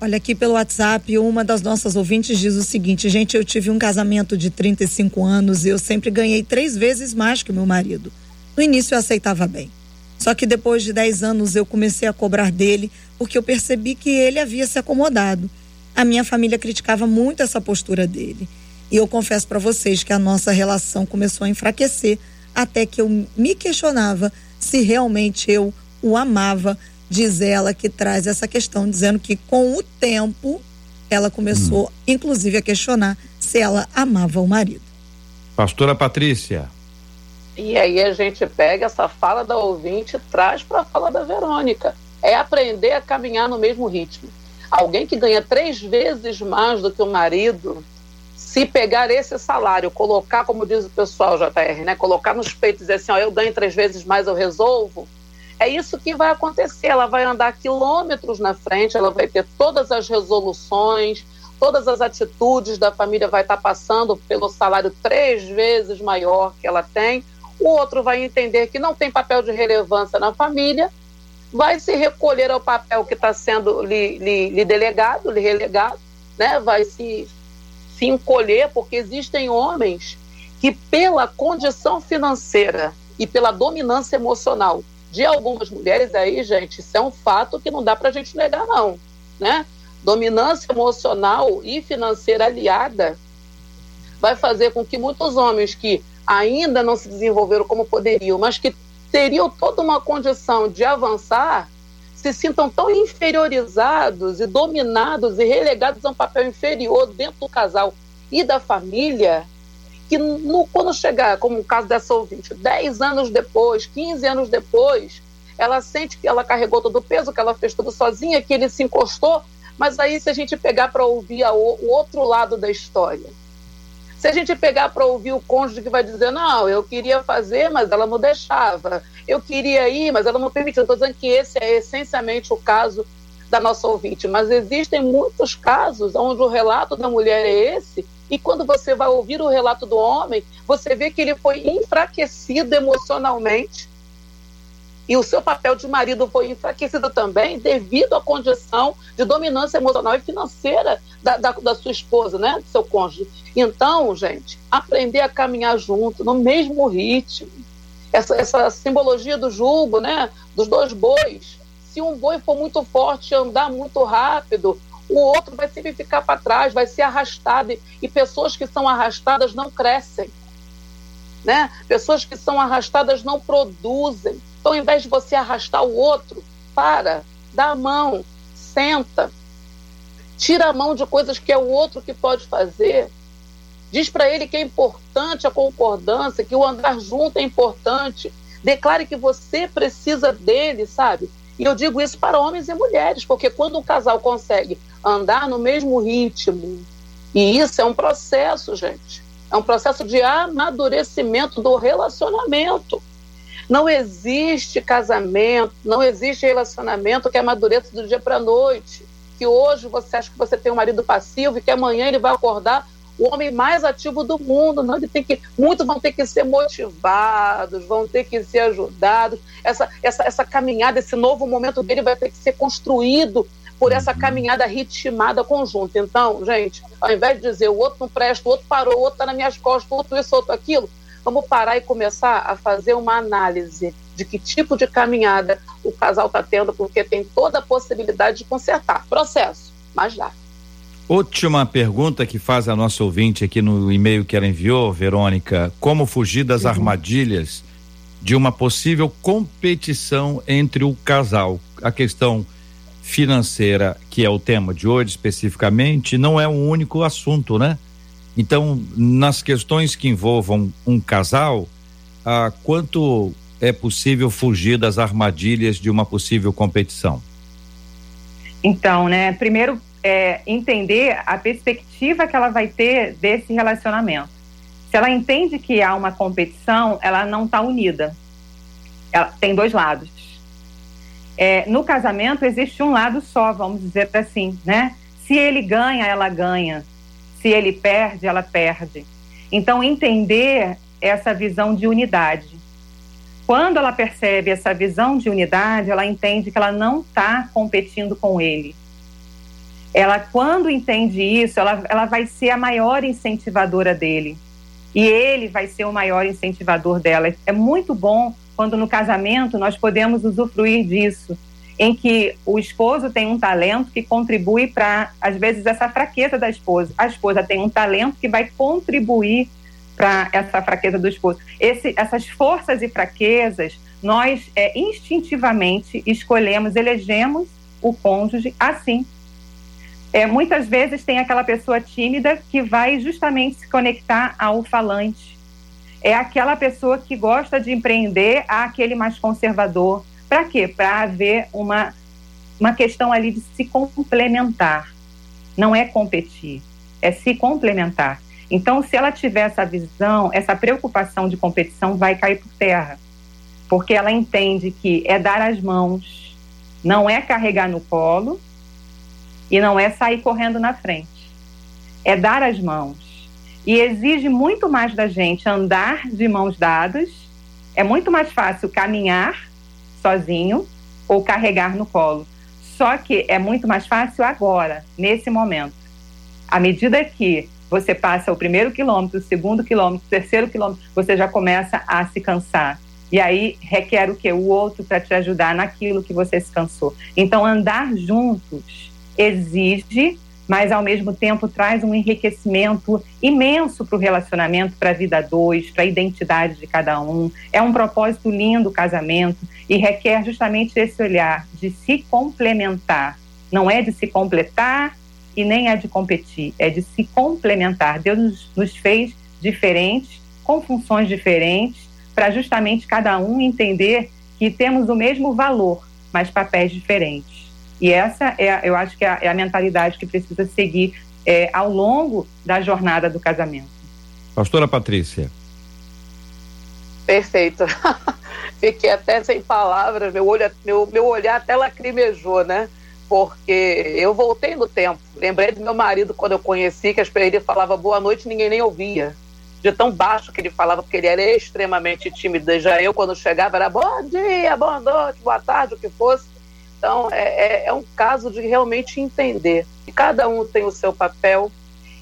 Olha aqui pelo WhatsApp, uma das nossas ouvintes diz o seguinte: gente, eu tive um casamento de 35 anos e eu sempre ganhei três vezes mais que meu marido. No início eu aceitava bem. Só que depois de 10 anos eu comecei a cobrar dele porque eu percebi que ele havia se acomodado. A minha família criticava muito essa postura dele. E eu confesso para vocês que a nossa relação começou a enfraquecer até que eu me questionava se realmente eu o amava diz ela que traz essa questão, dizendo que com o tempo ela começou, hum. inclusive, a questionar se ela amava o marido. Pastora Patrícia. E aí a gente pega essa fala da ouvinte e traz para a fala da Verônica. É aprender a caminhar no mesmo ritmo. Alguém que ganha três vezes mais do que o marido, se pegar esse salário, colocar, como diz o pessoal, JR, né? Colocar nos peitos e dizer assim, ó, eu ganho três vezes mais, eu resolvo. É isso que vai acontecer. Ela vai andar quilômetros na frente, ela vai ter todas as resoluções, todas as atitudes da família vai estar passando pelo salário três vezes maior que ela tem. O outro vai entender que não tem papel de relevância na família, vai se recolher ao papel que está sendo lhe, lhe, lhe, delegado, lhe relegado, né? vai se, se encolher, porque existem homens que, pela condição financeira e pela dominância emocional de algumas mulheres, aí, gente, isso é um fato que não dá para a gente negar, não. Né? Dominância emocional e financeira aliada vai fazer com que muitos homens que ainda não se desenvolveram como poderiam, mas que teriam toda uma condição de avançar, se sintam tão inferiorizados e dominados e relegados a um papel inferior dentro do casal e da família, que no, quando chegar, como o caso dessa ouvinte, 10 anos depois, 15 anos depois, ela sente que ela carregou todo o peso, que ela fez tudo sozinha, que ele se encostou, mas aí se a gente pegar para ouvir a, o outro lado da história, se a gente pegar para ouvir o cônjuge que vai dizer, não, eu queria fazer, mas ela não deixava. Eu queria ir, mas ela não permitiu. Estou dizendo que esse é essencialmente o caso da nossa ouvinte. Mas existem muitos casos onde o relato da mulher é esse, e quando você vai ouvir o relato do homem, você vê que ele foi enfraquecido emocionalmente e o seu papel de marido foi enfraquecido também devido à condição de dominância emocional e financeira da, da, da, sua esposa, né, do seu cônjuge. Então, gente, aprender a caminhar junto, no mesmo ritmo. Essa, essa simbologia do julgo, né, dos dois bois. Se um boi for muito forte, andar muito rápido, o outro vai sempre ficar para trás, vai ser arrastado. E pessoas que são arrastadas não crescem. Né? Pessoas que são arrastadas não produzem. Então, ao invés de você arrastar o outro, para, dá a mão, senta, tira a mão de coisas que é o outro que pode fazer. Diz para ele que é importante a concordância, que o andar junto é importante. Declare que você precisa dele, sabe? E eu digo isso para homens e mulheres, porque quando um casal consegue andar no mesmo ritmo, e isso é um processo, gente, é um processo de amadurecimento do relacionamento. Não existe casamento, não existe relacionamento que amadureça do dia para a noite. Que hoje você acha que você tem um marido passivo e que amanhã ele vai acordar o homem mais ativo do mundo. Não, ele tem que, muitos vão ter que ser motivados, vão ter que ser ajudados. Essa, essa, essa caminhada, esse novo momento dele vai ter que ser construído por essa uhum. caminhada ritmada conjunta. Então, gente, ao invés de dizer o outro não presta, o outro parou, o outro está nas minhas costas, o outro isso, outro aquilo, vamos parar e começar a fazer uma análise de que tipo de caminhada o casal está tendo, porque tem toda a possibilidade de consertar. Processo, mas dá. Última pergunta que faz a nossa ouvinte aqui no e-mail que ela enviou, Verônica: como fugir das uhum. armadilhas de uma possível competição entre o casal? A questão financeira, que é o tema de hoje especificamente, não é um único assunto, né? Então, nas questões que envolvam um casal, ah, quanto é possível fugir das armadilhas de uma possível competição? Então, né, primeiro é, entender a perspectiva que ela vai ter desse relacionamento. Se ela entende que há uma competição, ela não está unida. Ela tem dois lados. É, no casamento existe um lado só, vamos dizer assim, né? Se ele ganha, ela ganha. Se ele perde, ela perde. Então, entender essa visão de unidade. Quando ela percebe essa visão de unidade, ela entende que ela não está competindo com ele. Ela, quando entende isso, ela, ela vai ser a maior incentivadora dele. E ele vai ser o maior incentivador dela. É muito bom quando no casamento nós podemos usufruir disso em que o esposo tem um talento que contribui para, às vezes, essa fraqueza da esposa. A esposa tem um talento que vai contribuir para essa fraqueza do esposo. Esse, essas forças e fraquezas nós é, instintivamente escolhemos, elegemos o cônjuge assim. É, muitas vezes tem aquela pessoa tímida que vai justamente se conectar ao falante. É aquela pessoa que gosta de empreender aquele mais conservador. Para quê? Para haver uma, uma questão ali de se complementar. Não é competir, é se complementar. Então, se ela tiver essa visão, essa preocupação de competição vai cair por terra, porque ela entende que é dar as mãos, não é carregar no colo e não é sair correndo na frente. É dar as mãos. E exige muito mais da gente andar de mãos dadas. É muito mais fácil caminhar sozinho ou carregar no colo. Só que é muito mais fácil agora, nesse momento. À medida que você passa o primeiro quilômetro, o segundo quilômetro, o terceiro quilômetro, você já começa a se cansar. E aí requer o que? O outro para te ajudar naquilo que você se cansou. Então, andar juntos exige, mas ao mesmo tempo traz um enriquecimento imenso para o relacionamento, para a vida dois, para a identidade de cada um. É um propósito lindo o casamento e requer justamente esse olhar de se complementar. Não é de se completar e nem é de competir, é de se complementar. Deus nos, nos fez diferentes, com funções diferentes, para justamente cada um entender que temos o mesmo valor, mas papéis diferentes. E essa é, eu acho que é a, é a mentalidade que precisa seguir é, ao longo da jornada do casamento. Pastora Patrícia. Perfeito. (laughs) Fiquei até sem palavras, meu, olho, meu, meu olhar até lacrimejou, né? porque eu voltei no tempo. Lembrei do meu marido quando eu conheci, que ele falava boa noite ninguém nem ouvia. De tão baixo que ele falava, porque ele era extremamente tímido. Já eu, quando chegava, era bom dia, boa noite, boa tarde, o que fosse. Então, é, é, é um caso de realmente entender que cada um tem o seu papel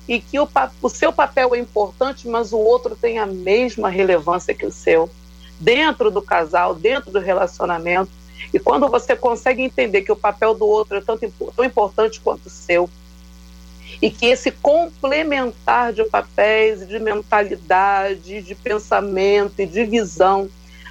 e que o, o seu papel é importante, mas o outro tem a mesma relevância que o seu. Dentro do casal, dentro do relacionamento, e quando você consegue entender que o papel do outro é tanto, tão importante quanto o seu, e que esse complementar de papéis, de mentalidade, de pensamento e de visão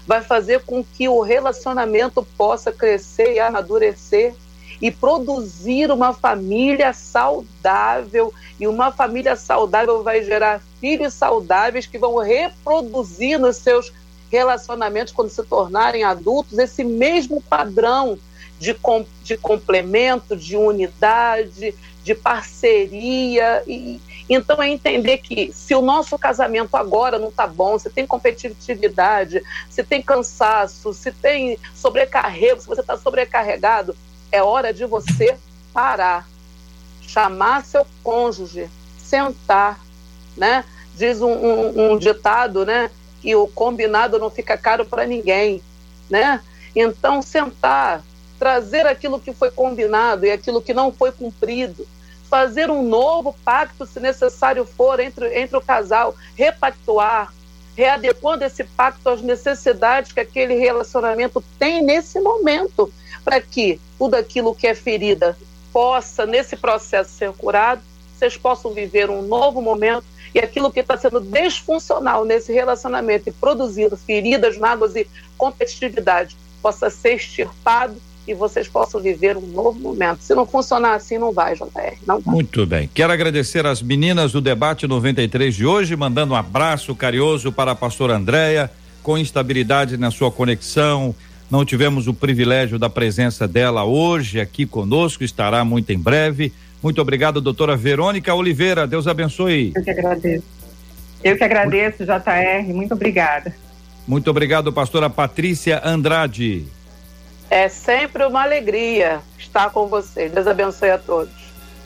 vai fazer com que o relacionamento possa crescer e amadurecer e produzir uma família saudável. E uma família saudável vai gerar filhos saudáveis que vão reproduzir nos seus relacionamentos, quando se tornarem adultos, esse mesmo padrão de, com, de complemento, de unidade, de parceria. E, então, é entender que se o nosso casamento agora não está bom, se tem competitividade, se tem cansaço, se tem sobrecarrego, se você está sobrecarregado, é hora de você parar, chamar seu cônjuge, sentar, né? Diz um, um, um ditado, né? que o combinado não fica caro para ninguém, né? Então, sentar, trazer aquilo que foi combinado e aquilo que não foi cumprido, fazer um novo pacto, se necessário for, entre, entre o casal, repactuar, readequando esse pacto às necessidades que aquele relacionamento tem nesse momento, para que tudo aquilo que é ferida possa, nesse processo, ser curado, vocês possam viver um novo momento e aquilo que está sendo desfuncional nesse relacionamento e produzindo feridas, mágoas e competitividade possa ser extirpado e vocês possam viver um novo momento. Se não funcionar assim, não vai, JR. Não vai. Muito bem. Quero agradecer às meninas do debate 93 de hoje, mandando um abraço carinhoso para a pastora Andréia, com instabilidade na sua conexão. Não tivemos o privilégio da presença dela hoje aqui conosco, estará muito em breve muito obrigado, doutora Verônica Oliveira. Deus abençoe. Eu que agradeço. Eu que agradeço, JR. Muito obrigada. Muito obrigado, pastora Patrícia Andrade. É sempre uma alegria estar com vocês. Deus abençoe a todos.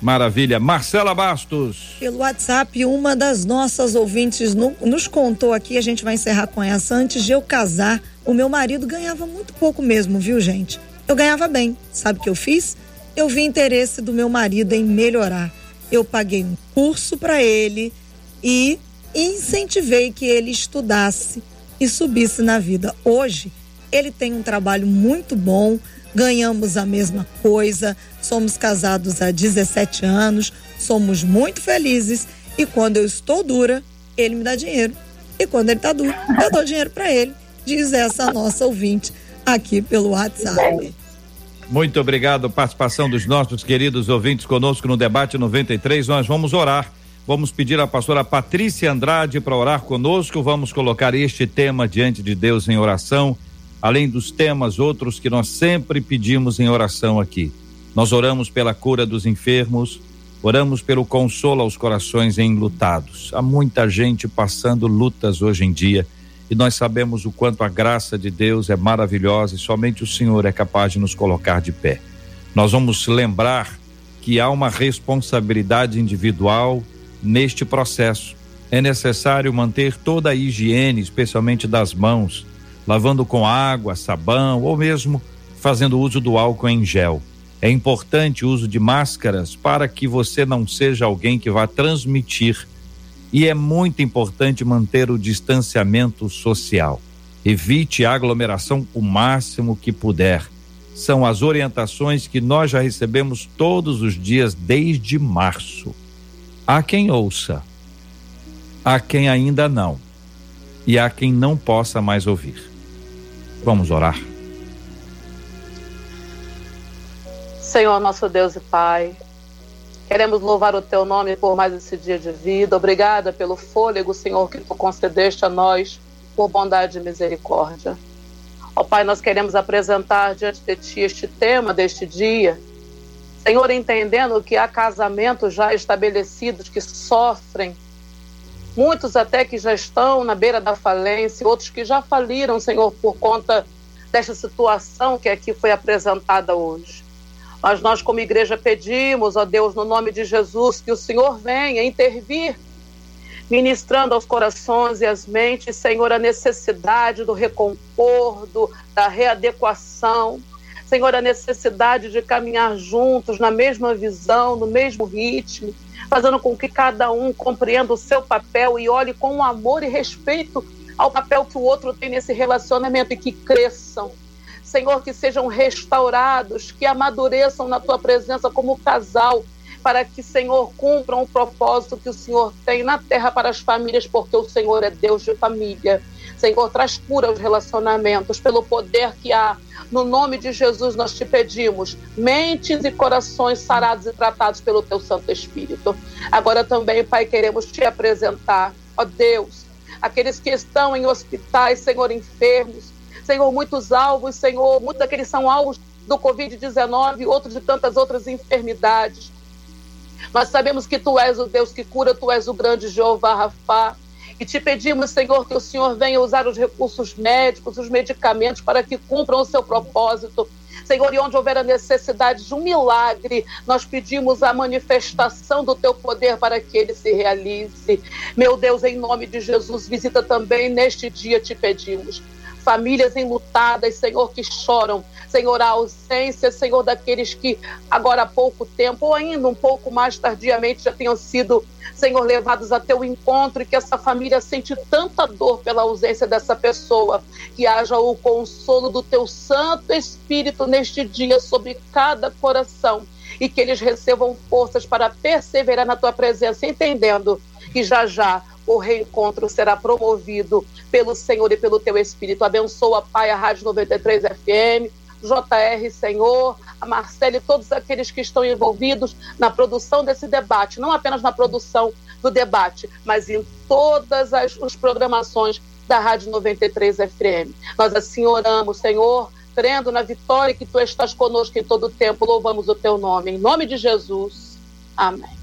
Maravilha. Marcela Bastos. Pelo WhatsApp, uma das nossas ouvintes no, nos contou aqui, a gente vai encerrar com essa. Antes de eu casar, o meu marido ganhava muito pouco mesmo, viu, gente? Eu ganhava bem. Sabe o que eu fiz? eu vi interesse do meu marido em melhorar. Eu paguei um curso para ele e incentivei que ele estudasse e subisse na vida. Hoje, ele tem um trabalho muito bom, ganhamos a mesma coisa, somos casados há 17 anos, somos muito felizes e quando eu estou dura, ele me dá dinheiro. E quando ele está duro, eu dou dinheiro para ele. diz essa nossa ouvinte aqui pelo WhatsApp. Muito obrigado, participação dos nossos queridos ouvintes conosco no debate 93. Nós vamos orar. Vamos pedir à pastora Patrícia Andrade para orar conosco. Vamos colocar este tema diante de Deus em oração, além dos temas outros que nós sempre pedimos em oração aqui. Nós oramos pela cura dos enfermos, oramos pelo consolo aos corações enlutados. Há muita gente passando lutas hoje em dia e nós sabemos o quanto a graça de Deus é maravilhosa e somente o Senhor é capaz de nos colocar de pé. Nós vamos lembrar que há uma responsabilidade individual neste processo. É necessário manter toda a higiene, especialmente das mãos, lavando com água, sabão ou mesmo fazendo uso do álcool em gel. É importante o uso de máscaras para que você não seja alguém que vá transmitir. E é muito importante manter o distanciamento social. Evite a aglomeração o máximo que puder. São as orientações que nós já recebemos todos os dias desde março. Há quem ouça, há quem ainda não, e há quem não possa mais ouvir. Vamos orar. Senhor, nosso Deus e Pai, queremos louvar o Teu nome por mais esse dia de vida. Obrigada pelo fôlego, Senhor, que Tu concedeste a nós por bondade e misericórdia. Ó Pai, nós queremos apresentar diante de Ti este tema deste dia. Senhor, entendendo que há casamentos já estabelecidos que sofrem, muitos até que já estão na beira da falência, outros que já faliram, Senhor, por conta desta situação que aqui foi apresentada hoje. Mas nós, como igreja, pedimos, ó Deus, no nome de Jesus, que o Senhor venha intervir, ministrando aos corações e às mentes, Senhor, a necessidade do recompordo, da readequação. Senhor, a necessidade de caminhar juntos na mesma visão, no mesmo ritmo, fazendo com que cada um compreenda o seu papel e olhe com amor e respeito ao papel que o outro tem nesse relacionamento e que cresçam Senhor, que sejam restaurados, que amadureçam na tua presença como casal, para que, Senhor, cumpram o propósito que o Senhor tem na terra para as famílias, porque o Senhor é Deus de família. Senhor, traz cura aos relacionamentos, pelo poder que há. No nome de Jesus, nós te pedimos mentes e corações sarados e tratados pelo teu Santo Espírito. Agora também, Pai, queremos te apresentar, ó Deus, aqueles que estão em hospitais, Senhor, enfermos, Senhor, muitos alvos, Senhor, muitos daqueles são alvos do Covid-19, outros de tantas outras enfermidades. Nós sabemos que Tu és o Deus que cura, Tu és o grande Jeová Rafá. E te pedimos, Senhor, que o Senhor venha usar os recursos médicos, os medicamentos, para que cumpram o seu propósito. Senhor, e onde houver a necessidade de um milagre, nós pedimos a manifestação do teu poder para que ele se realize. Meu Deus, em nome de Jesus, visita também neste dia, te pedimos famílias enlutadas, Senhor, que choram, Senhor, a ausência, Senhor, daqueles que agora há pouco tempo, ou ainda um pouco mais tardiamente, já tenham sido, Senhor, levados a teu encontro e que essa família sente tanta dor pela ausência dessa pessoa, que haja o consolo do teu Santo Espírito neste dia sobre cada coração e que eles recebam forças para perseverar na tua presença, entendendo que já já o reencontro será promovido pelo Senhor e pelo teu Espírito. Abençoa, Pai, a Rádio 93 FM, JR, Senhor, a Marcela e todos aqueles que estão envolvidos na produção desse debate, não apenas na produção do debate, mas em todas as, as programações da Rádio 93 FM. Nós assim oramos, Senhor, crendo na vitória que tu estás conosco em todo o tempo. Louvamos o teu nome. Em nome de Jesus. Amém.